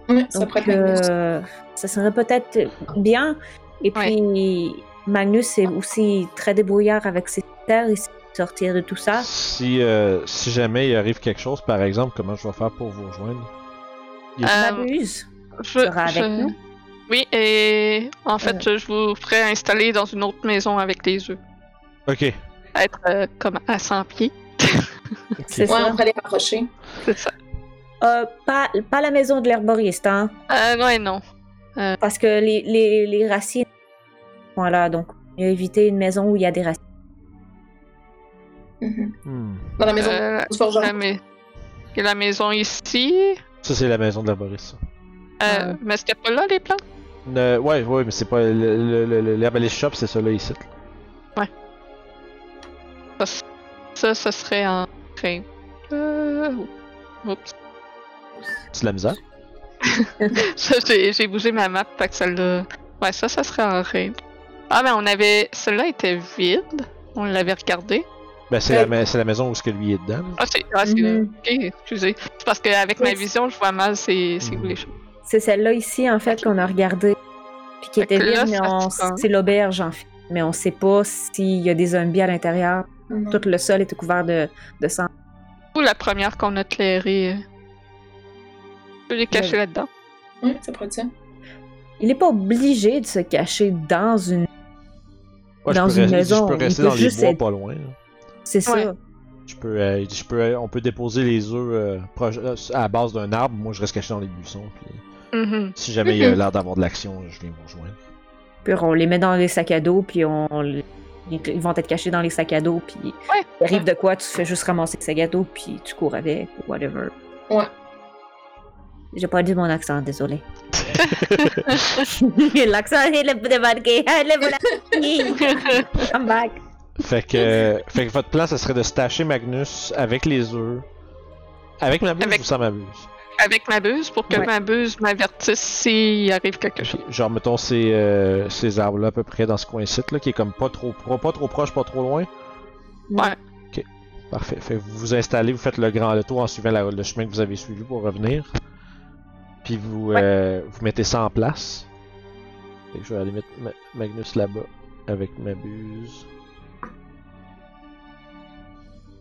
Ouais, ça Donc, euh, ça serait peut-être bien. Et Ouais. puis Magnus est aussi très débrouillard avec ses terres sait sortir de tout ça. Si, euh, si jamais il arrive quelque chose, par exemple, comment je vais faire pour vous rejoindre? Il- Euh, Je, sera avec je- nous. Oui, et en fait, Euh. je, je vous ferai installer dans une autre maison avec les œufs. Ok. Être euh, comme à 100 pieds. C'est Ouais, ça. on pourrait les rapprocher. C'est ça. Euh, pas, pas la maison de l'herboriste, hein, Euh, ouais, non. parce que les, les, les racines. Voilà, donc évité une maison où il y a des racines. Mhm. Hmm. Dans la maison Euh, du forgeron. la, mais... il y a la maison ici? Ça, c'est la maison de la Boris. Euh, Ah. Mais c'était pas là, les plans? Euh, ouais, ouais, mais c'est pas. Le, le, le, shop, c'est ça là ici. Ça, ça serait en train. Euh... Oups. C'est de la misère. Ça, j'ai j'ai bougé ma map, fait que celle-là. Ouais, ça, ça serait en reine. Ah, mais on avait. Celle-là était vide. On l'avait regardée. Ben, c'est, Euh, la, ma- c'est la maison où ce que lui est dedans. là. Ah, c'est. Ah, c'est. Mhm. Ok, excusez. C'est parce qu'avec ma Oui. vision, je vois mal c'est c'est où les choses. C'est celle-là ici, en fait, qu'on a regardé. Puis qui Fait était là, vide, mais on- sera- c'est l'auberge, en fait. Mais on sait pas s'il y a des zombies à l'intérieur. Mhm. Tout le sol était couvert de, de sang. Ou la première qu'on a éclairée. euh, Je peux les cacher Ouais. là-dedans. Ouais, ça pourrait être ça. Il n'est pas obligé de se cacher dans une. Ouais, Dans je peux une rester, maison, Je peux il rester peut dans les juste bois être- pas loin. là. C'est Ouais. ça. Je peux, euh, je peux, euh, on peut déposer les œufs euh, euh, à la base d'un arbre. Moi, je reste caché dans les buissons. Puis, Mhm. si jamais il y a Mhm. l'air d'avoir de l'action, je viens vous rejoindre. Puis on les met dans les sacs à dos, puis on. Ils vont être cachés dans les sacs à dos, puis Ouais. il arrive de quoi, tu fais juste ramasser le sac à dos, puis tu cours avec, ou whatever. Ouais. J'ai pas dit mon accent, désolé. L'accent, il est débarqué. Come back. Fait que, euh, fait que votre plan, ça serait de stacher Magnus avec les œufs. Avec ma buse Avec- ou sans ma buse? Avec ma buse pour que Ouais. ma buse m'avertisse s'il arrive quelque chose. Ok, Genre, mettons ces, euh, ces arbres-là à peu près dans ce coin-ci, là, qui est comme pas trop, pro- pas trop proche, pas trop loin. Ouais. Ok, parfait. Fait que vous vous installez, vous faites le grand le tour en suivant la- le chemin que vous avez suivi pour revenir. Puis vous, euh, vous mettez ça en place. Fait que je vais aller mettre Ma- Magnus là-bas avec ma buse.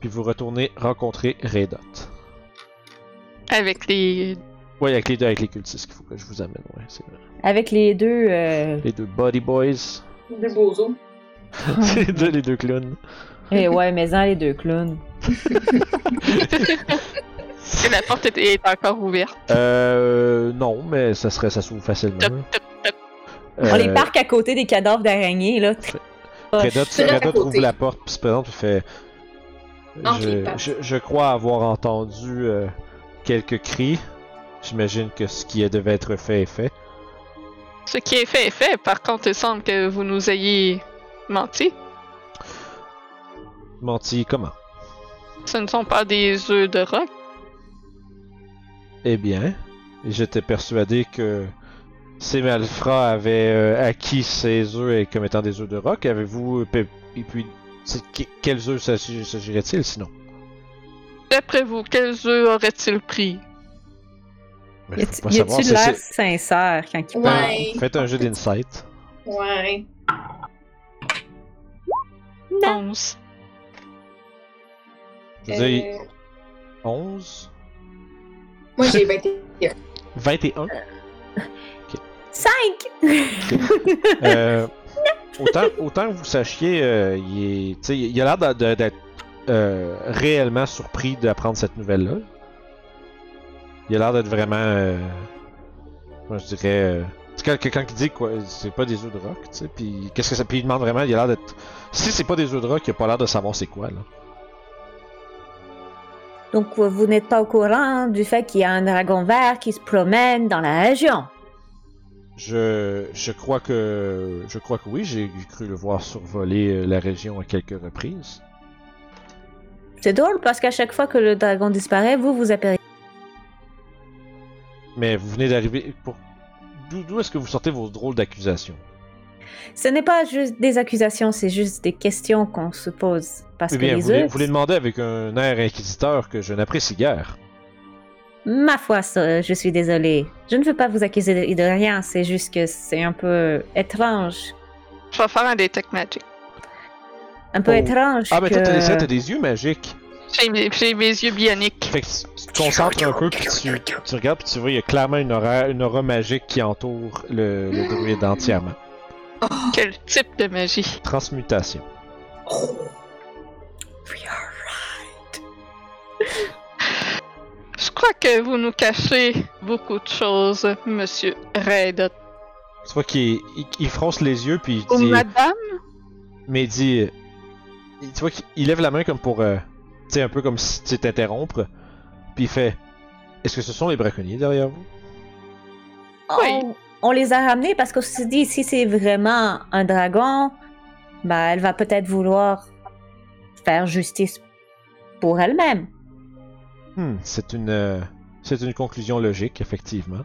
Puis vous retournez rencontrer Redot. Avec les. Ouais, avec les deux, avec les cultistes qu'il faut que je vous amène, ouais, c'est vrai. Avec les deux. euh, Les deux Body Boys. Deux beaux os. les, deux, les deux clowns. Eh ouais, mais en les deux clowns. Et la porte est, est encore ouverte. Euh. Non, mais ça serait. Ça s'ouvre facilement. Top, top, top. On les Euh, parque à côté des cadavres d'araignées, là. Côté. trouve la porte puis se présente et fait. Je, pattes. je, je crois avoir entendu euh, quelques cris. J'imagine que ce qui devait être fait est fait. Ce qui est fait est fait. Par contre, il semble que vous nous ayez menti. Menti comment? Ce ne sont pas des œufs de roc. Eh bien, j'étais persuadé que ces malfrats avaient euh, acquis ces œufs comme étant des œufs de roc. Avez-vous. pe- Quels œufs s'agirait-il sinon? D'après vous, quels œufs aurait-il pris? Mais Y peux pas a-tu si l'air c'est- sincère quand il Ouais. parle? Faites un jeu d'insight. Ouais. Non. 11. Je veux dire, Euh, 11, moi, j'ai 21. 21. 5! Euh, autant, autant que vous sachiez, euh, il, a l'air d'être euh, réellement surpris d'apprendre cette nouvelle-là. Il a l'air d'être vraiment. Euh, moi, je dirais. Sais, quelqu'un qui dit quoi, c'est pas des œufs de rock, tu sais, puis qu'est-ce que ça. Puis il demande vraiment, il a l'air. Si c'est pas des œufs de rock, il a pas l'air de savoir c'est quoi, là. Donc, vous n'êtes pas au courant du fait qu'il y a un dragon vert qui se promène dans la région. Je, je crois que. Je crois que oui, j'ai cru le voir survoler euh, la région à quelques reprises. C'est drôle parce qu'à chaque fois que le dragon disparaît, vous vous apparaissez. Mais vous venez d'arriver. Pour... D'où est-ce que vous sortez vos drôles d'accusations? Ce n'est pas juste des accusations, c'est juste des questions qu'on se pose. Parce Eh que les vous, les- vous les demandez avec un air inquisiteur que je n'apprécie guère. Ma foi, ça, je suis désolée. Je ne veux pas vous accuser de, de rien, c'est juste que c'est un peu étrange. Je vais faire un Detect Magic. Un peu Oh. étrange Ah, mais que... toi, t'as des, t'as des yeux magiques. J'ai mes, j'ai mes yeux bioniques. Fait que tu te concentres un peu, puis tu, tu regardes, puis tu vois, il y a clairement une aura, une aura magique qui entoure le, le druide entièrement. Quel type de magie? Transmutation. Je crois que vous nous cachez beaucoup de choses, monsieur Red. Tu vois qu'il il, il fronce les yeux, puis Ou il dit. madame? Mais il dit. il- Tu vois qu'il lève la main comme pour. euh, tu sais, un peu comme si tu t'interrompre. Puis il fait. Est-ce que ce sont les braconniers derrière vous? Oui. On, on les a ramenés parce qu'on s'est dit, si c'est vraiment un dragon, bah, elle va peut-être vouloir faire justice pour elle-même. Hmm, c'est une. euh, c'est une conclusion logique, effectivement.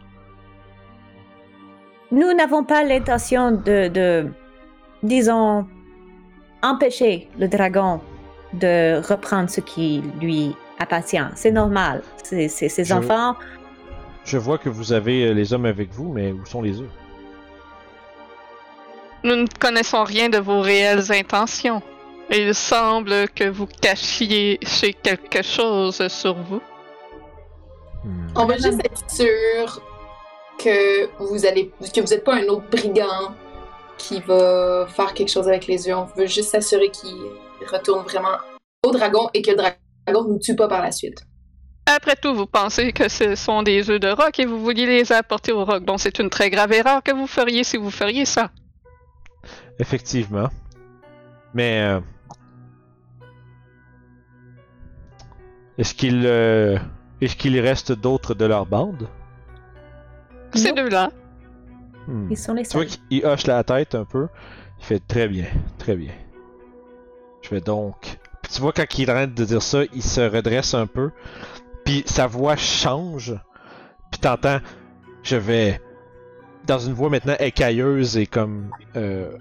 Nous n'avons pas l'intention de, de, disons, empêcher le dragon de reprendre ce qui lui appartient. C'est normal. C'est c'est- ses Je- enfants. Je vois que vous avez euh, les hommes avec vous, mais où sont les œufs Nous ne connaissons rien de vos réelles intentions. Il semble que vous cachiez chez quelque chose sur vous. Hmm. On va juste être sûr que vous allez que vous n'êtes pas un autre brigand qui va faire quelque chose avec les yeux. On veut juste s'assurer qu'il retourne vraiment au dragon et que le dragon ne nous tue pas par la suite. Après tout, vous pensez que ce sont des œufs de roc et vous vouliez les apporter au roc. Bon, c'est une très grave erreur que vous feriez si vous feriez ça. Effectivement. Mais. euh, Est-ce qu'il. euh, Est-ce qu'il reste d'autres de leur bande Ces deux-là. Hmm. Ils sont les Tu vois qu'il hoche la tête un peu. Il fait très bien, très bien. Je vais donc. Puis tu vois quand il arrête de dire ça, il se redresse un peu. Puis sa voix change. Puis t'entends, je vais dans une voix maintenant écailleuse et comme euh,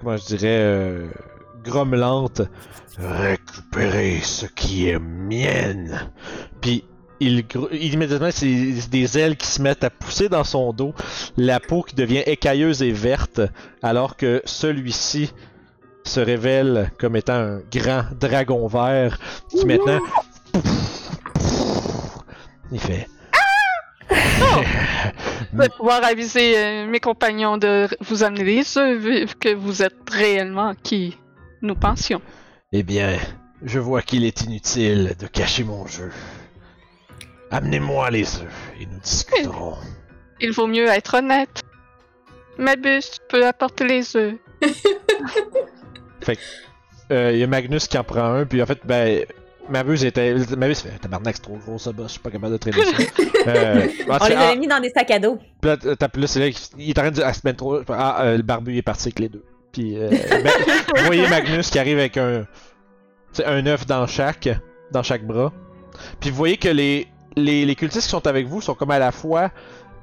comment je dirais euh, grommelante. Récupérer ce qui est mienne. Puis il, immédiatement, c'est des ailes qui se mettent à pousser dans son dos, la peau qui devient écailleuse et verte, alors que celui-ci se révèle comme étant un grand dragon vert qui maintenant il fait Je vais pouvoir aviser euh, mes compagnons de vous amener les œufs que vous êtes réellement qui? Nous pensions. Eh bien, je vois qu'il est inutile de cacher mon jeu. Amenez-moi les œufs et nous discuterons. Il vaut mieux être honnête. Mabus, tu peux apporter les œufs. Euh, Il y a Magnus qui en prend un, puis en fait, ben. Mabuse était. Mabuse fait Tabarnak, c'est trop gros ça, boss, je suis pas capable de traîner ça. euh, On les avait mis dans des sacs à dos. Puis là, c'est là qu'il il est en train de dire ah, trop. Ah, euh, le barbu est parti avec les deux. Euh, ben, vous voyez Magnus qui arrive avec un. un œuf dans chaque. Dans chaque bras. Puis vous voyez que les, les, les cultistes qui sont avec vous sont comme à la fois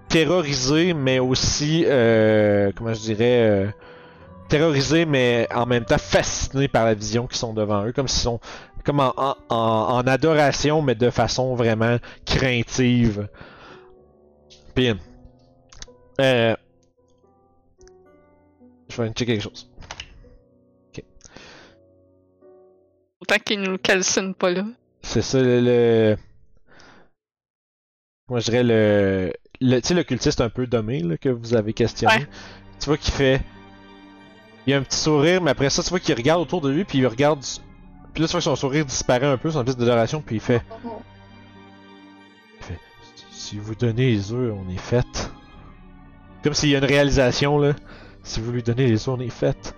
terrorisés, mais aussi. euh, comment je dirais. euh, terrorisés, mais en même temps fascinés par la vision qui sont devant eux. Comme s'ils sont. Comme en, en adoration, mais de façon vraiment craintive. Puis. Euh... Je vais checker quelque chose. Autant qu'ils nous calcinent pas là. C'est ça le. le... Moi je dirais le. le tu sais, le cultiste un peu dommé là, que vous avez questionné. Ouais. Tu vois qu'il fait. Il a un petit sourire, mais après ça, tu vois qu'il regarde autour de lui, puis il regarde. Puis là, tu vois que son sourire disparaît un peu, son espèce d'adoration, puis il fait. Il fait. Si vous donnez les œufs, on est fait. Comme s'il y a une réalisation là. Si vous lui donnez les œufs, on est fait.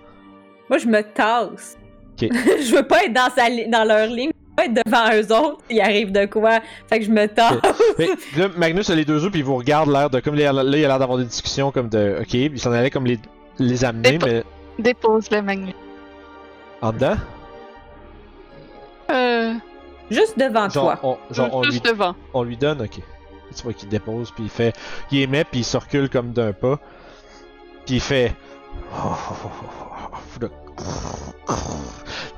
Moi, je me tasse. Ok. je veux pas être dans, sa li- dans leur ligne. Je veux pas être devant eux autres. Il arrive de quoi? Fait que je me tasse. Mais là, Magnus a les deux œufs, puis il vous regarde l'air de. Comme là, là, il a l'air d'avoir des discussions comme de. Ok, puis il s'en allait comme les, les amener, Mais. Dépose le Magnus. En dedans? Euh, Juste devant Genre, toi. on, genre on, lui, juste devant. on lui donne, ok. Tu vois qu'il dépose, puis il fait. Il émet, puis il se recule comme d'un pas. Puis il fait.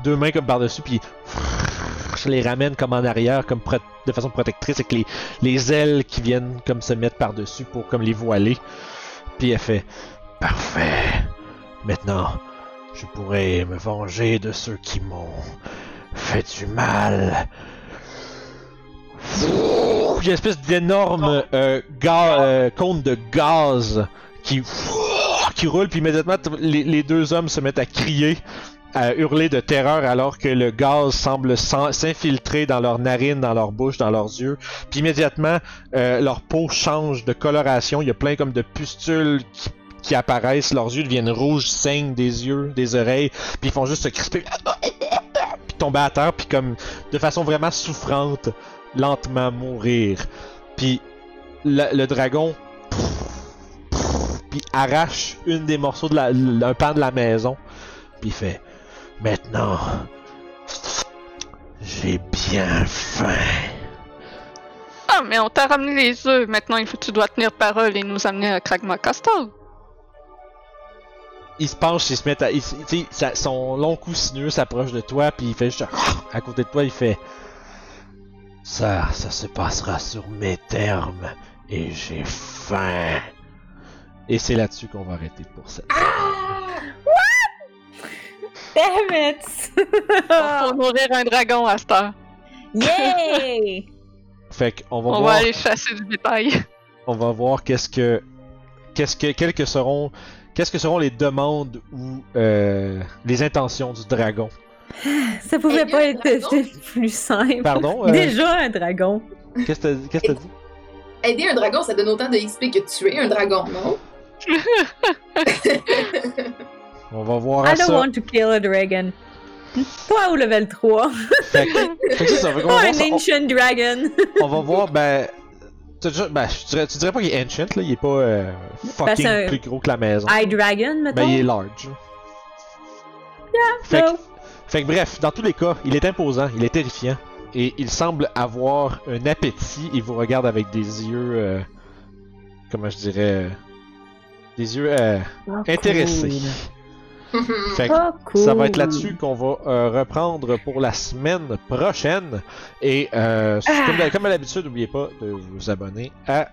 Deux mains comme par-dessus, puis je les ramène comme en arrière, comme de façon protectrice, avec les, les ailes qui viennent comme se mettre par-dessus pour comme les voiler. Puis elle fait Parfait. Maintenant, je pourrais me venger de ceux qui m'ont fait du mal. Il y a une espèce d'énorme euh, euh, de gaz qui, qui roule, puis immédiatement les, deux hommes se mettent à crier, à hurler de terreur alors que le gaz semble s'infiltrer dans leurs narines, dans leur bouche, dans leurs yeux. Puis immédiatement, euh, leur peau change de coloration. Il y a plein comme de pustules qui, apparaissent. Leurs yeux deviennent rouges, saignent des yeux, des oreilles. Puis ils font juste se crisper, puis tomber à terre, puis comme de façon vraiment souffrante, lentement mourir. Puis le dragon puis arrache une des morceaux de la, un pan de la maison. Puis il fait Maintenant, j'ai bien faim. Ah, mais on t'a ramené les œufs. Maintenant, il faut tu dois tenir parole et nous amener à Kragma Castle. Il se penche, il se met à. il s- tu sais, sa- son long cou sinueux s'approche de toi, puis il fait juste à côté de toi, il fait Ça, ça se passera sur mes termes, et j'ai faim. Et c'est là-dessus qu'on va arrêter pour cette. Damn it! Faut nourrir un dragon à cette heure. Yay! Fait qu'on va On voir. va aller chasser du bétail. on va voir qu'est-ce que qu'est-ce que quelles que seront qu'est-ce que seront les demandes ou euh, les intentions du dragon. Ça pouvait pas être plus simple. Pardon. euh, Déjà un dragon. Qu'est-ce que t'as qu'est-ce que t'as dit? Aider un dragon, ça donne autant de XP que tuer un dragon, non? On va voir I à don't ça. want to kill a dragon. Toi au level 3. Fait que, fait que c'est ça, fait qu'on va Pas voir un ça. ancient dragon. On, on va voir ben t'as déjà- ben, je dirais, tu dirais pas qu'il est ancient, là, il est pas euh, fucking c'est un- plus gros que la maison. Eye dragon, mettons. Ben, il est large. fait, que, fait que bref, dans tous les cas, il est imposant, il est terrifiant. Et il semble avoir un appétit. Il vous regarde avec des yeux. euh, comment je dirais. euh, des yeux euh, Oh, intéressés. cool. Fait que Oh, cool. ça va être là-dessus qu'on va euh, reprendre pour la semaine prochaine. Et euh, Ah. comme, comme à l'habitude, n'oubliez pas de vous abonner à,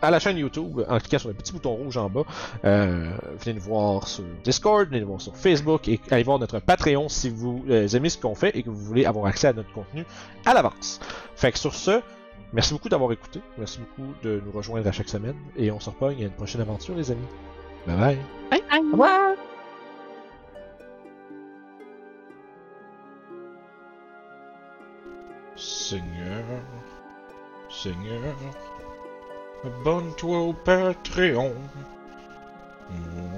à la chaîne YouTube en cliquant sur le petit bouton rouge en bas. Euh, venez nous voir sur Discord, venez nous voir sur Facebook et allez voir notre Patreon si vous aimez ce qu'on fait et que vous voulez avoir accès à notre contenu à l'avance. Fait que sur ce, merci beaucoup d'avoir écouté. Merci beaucoup de nous rejoindre à chaque semaine. Et on se repogne à une prochaine aventure, les amis. Bye bye. Bye bye. Au revoir. Seigneur, Seigneur, abonne-toi au Patreon. Mm.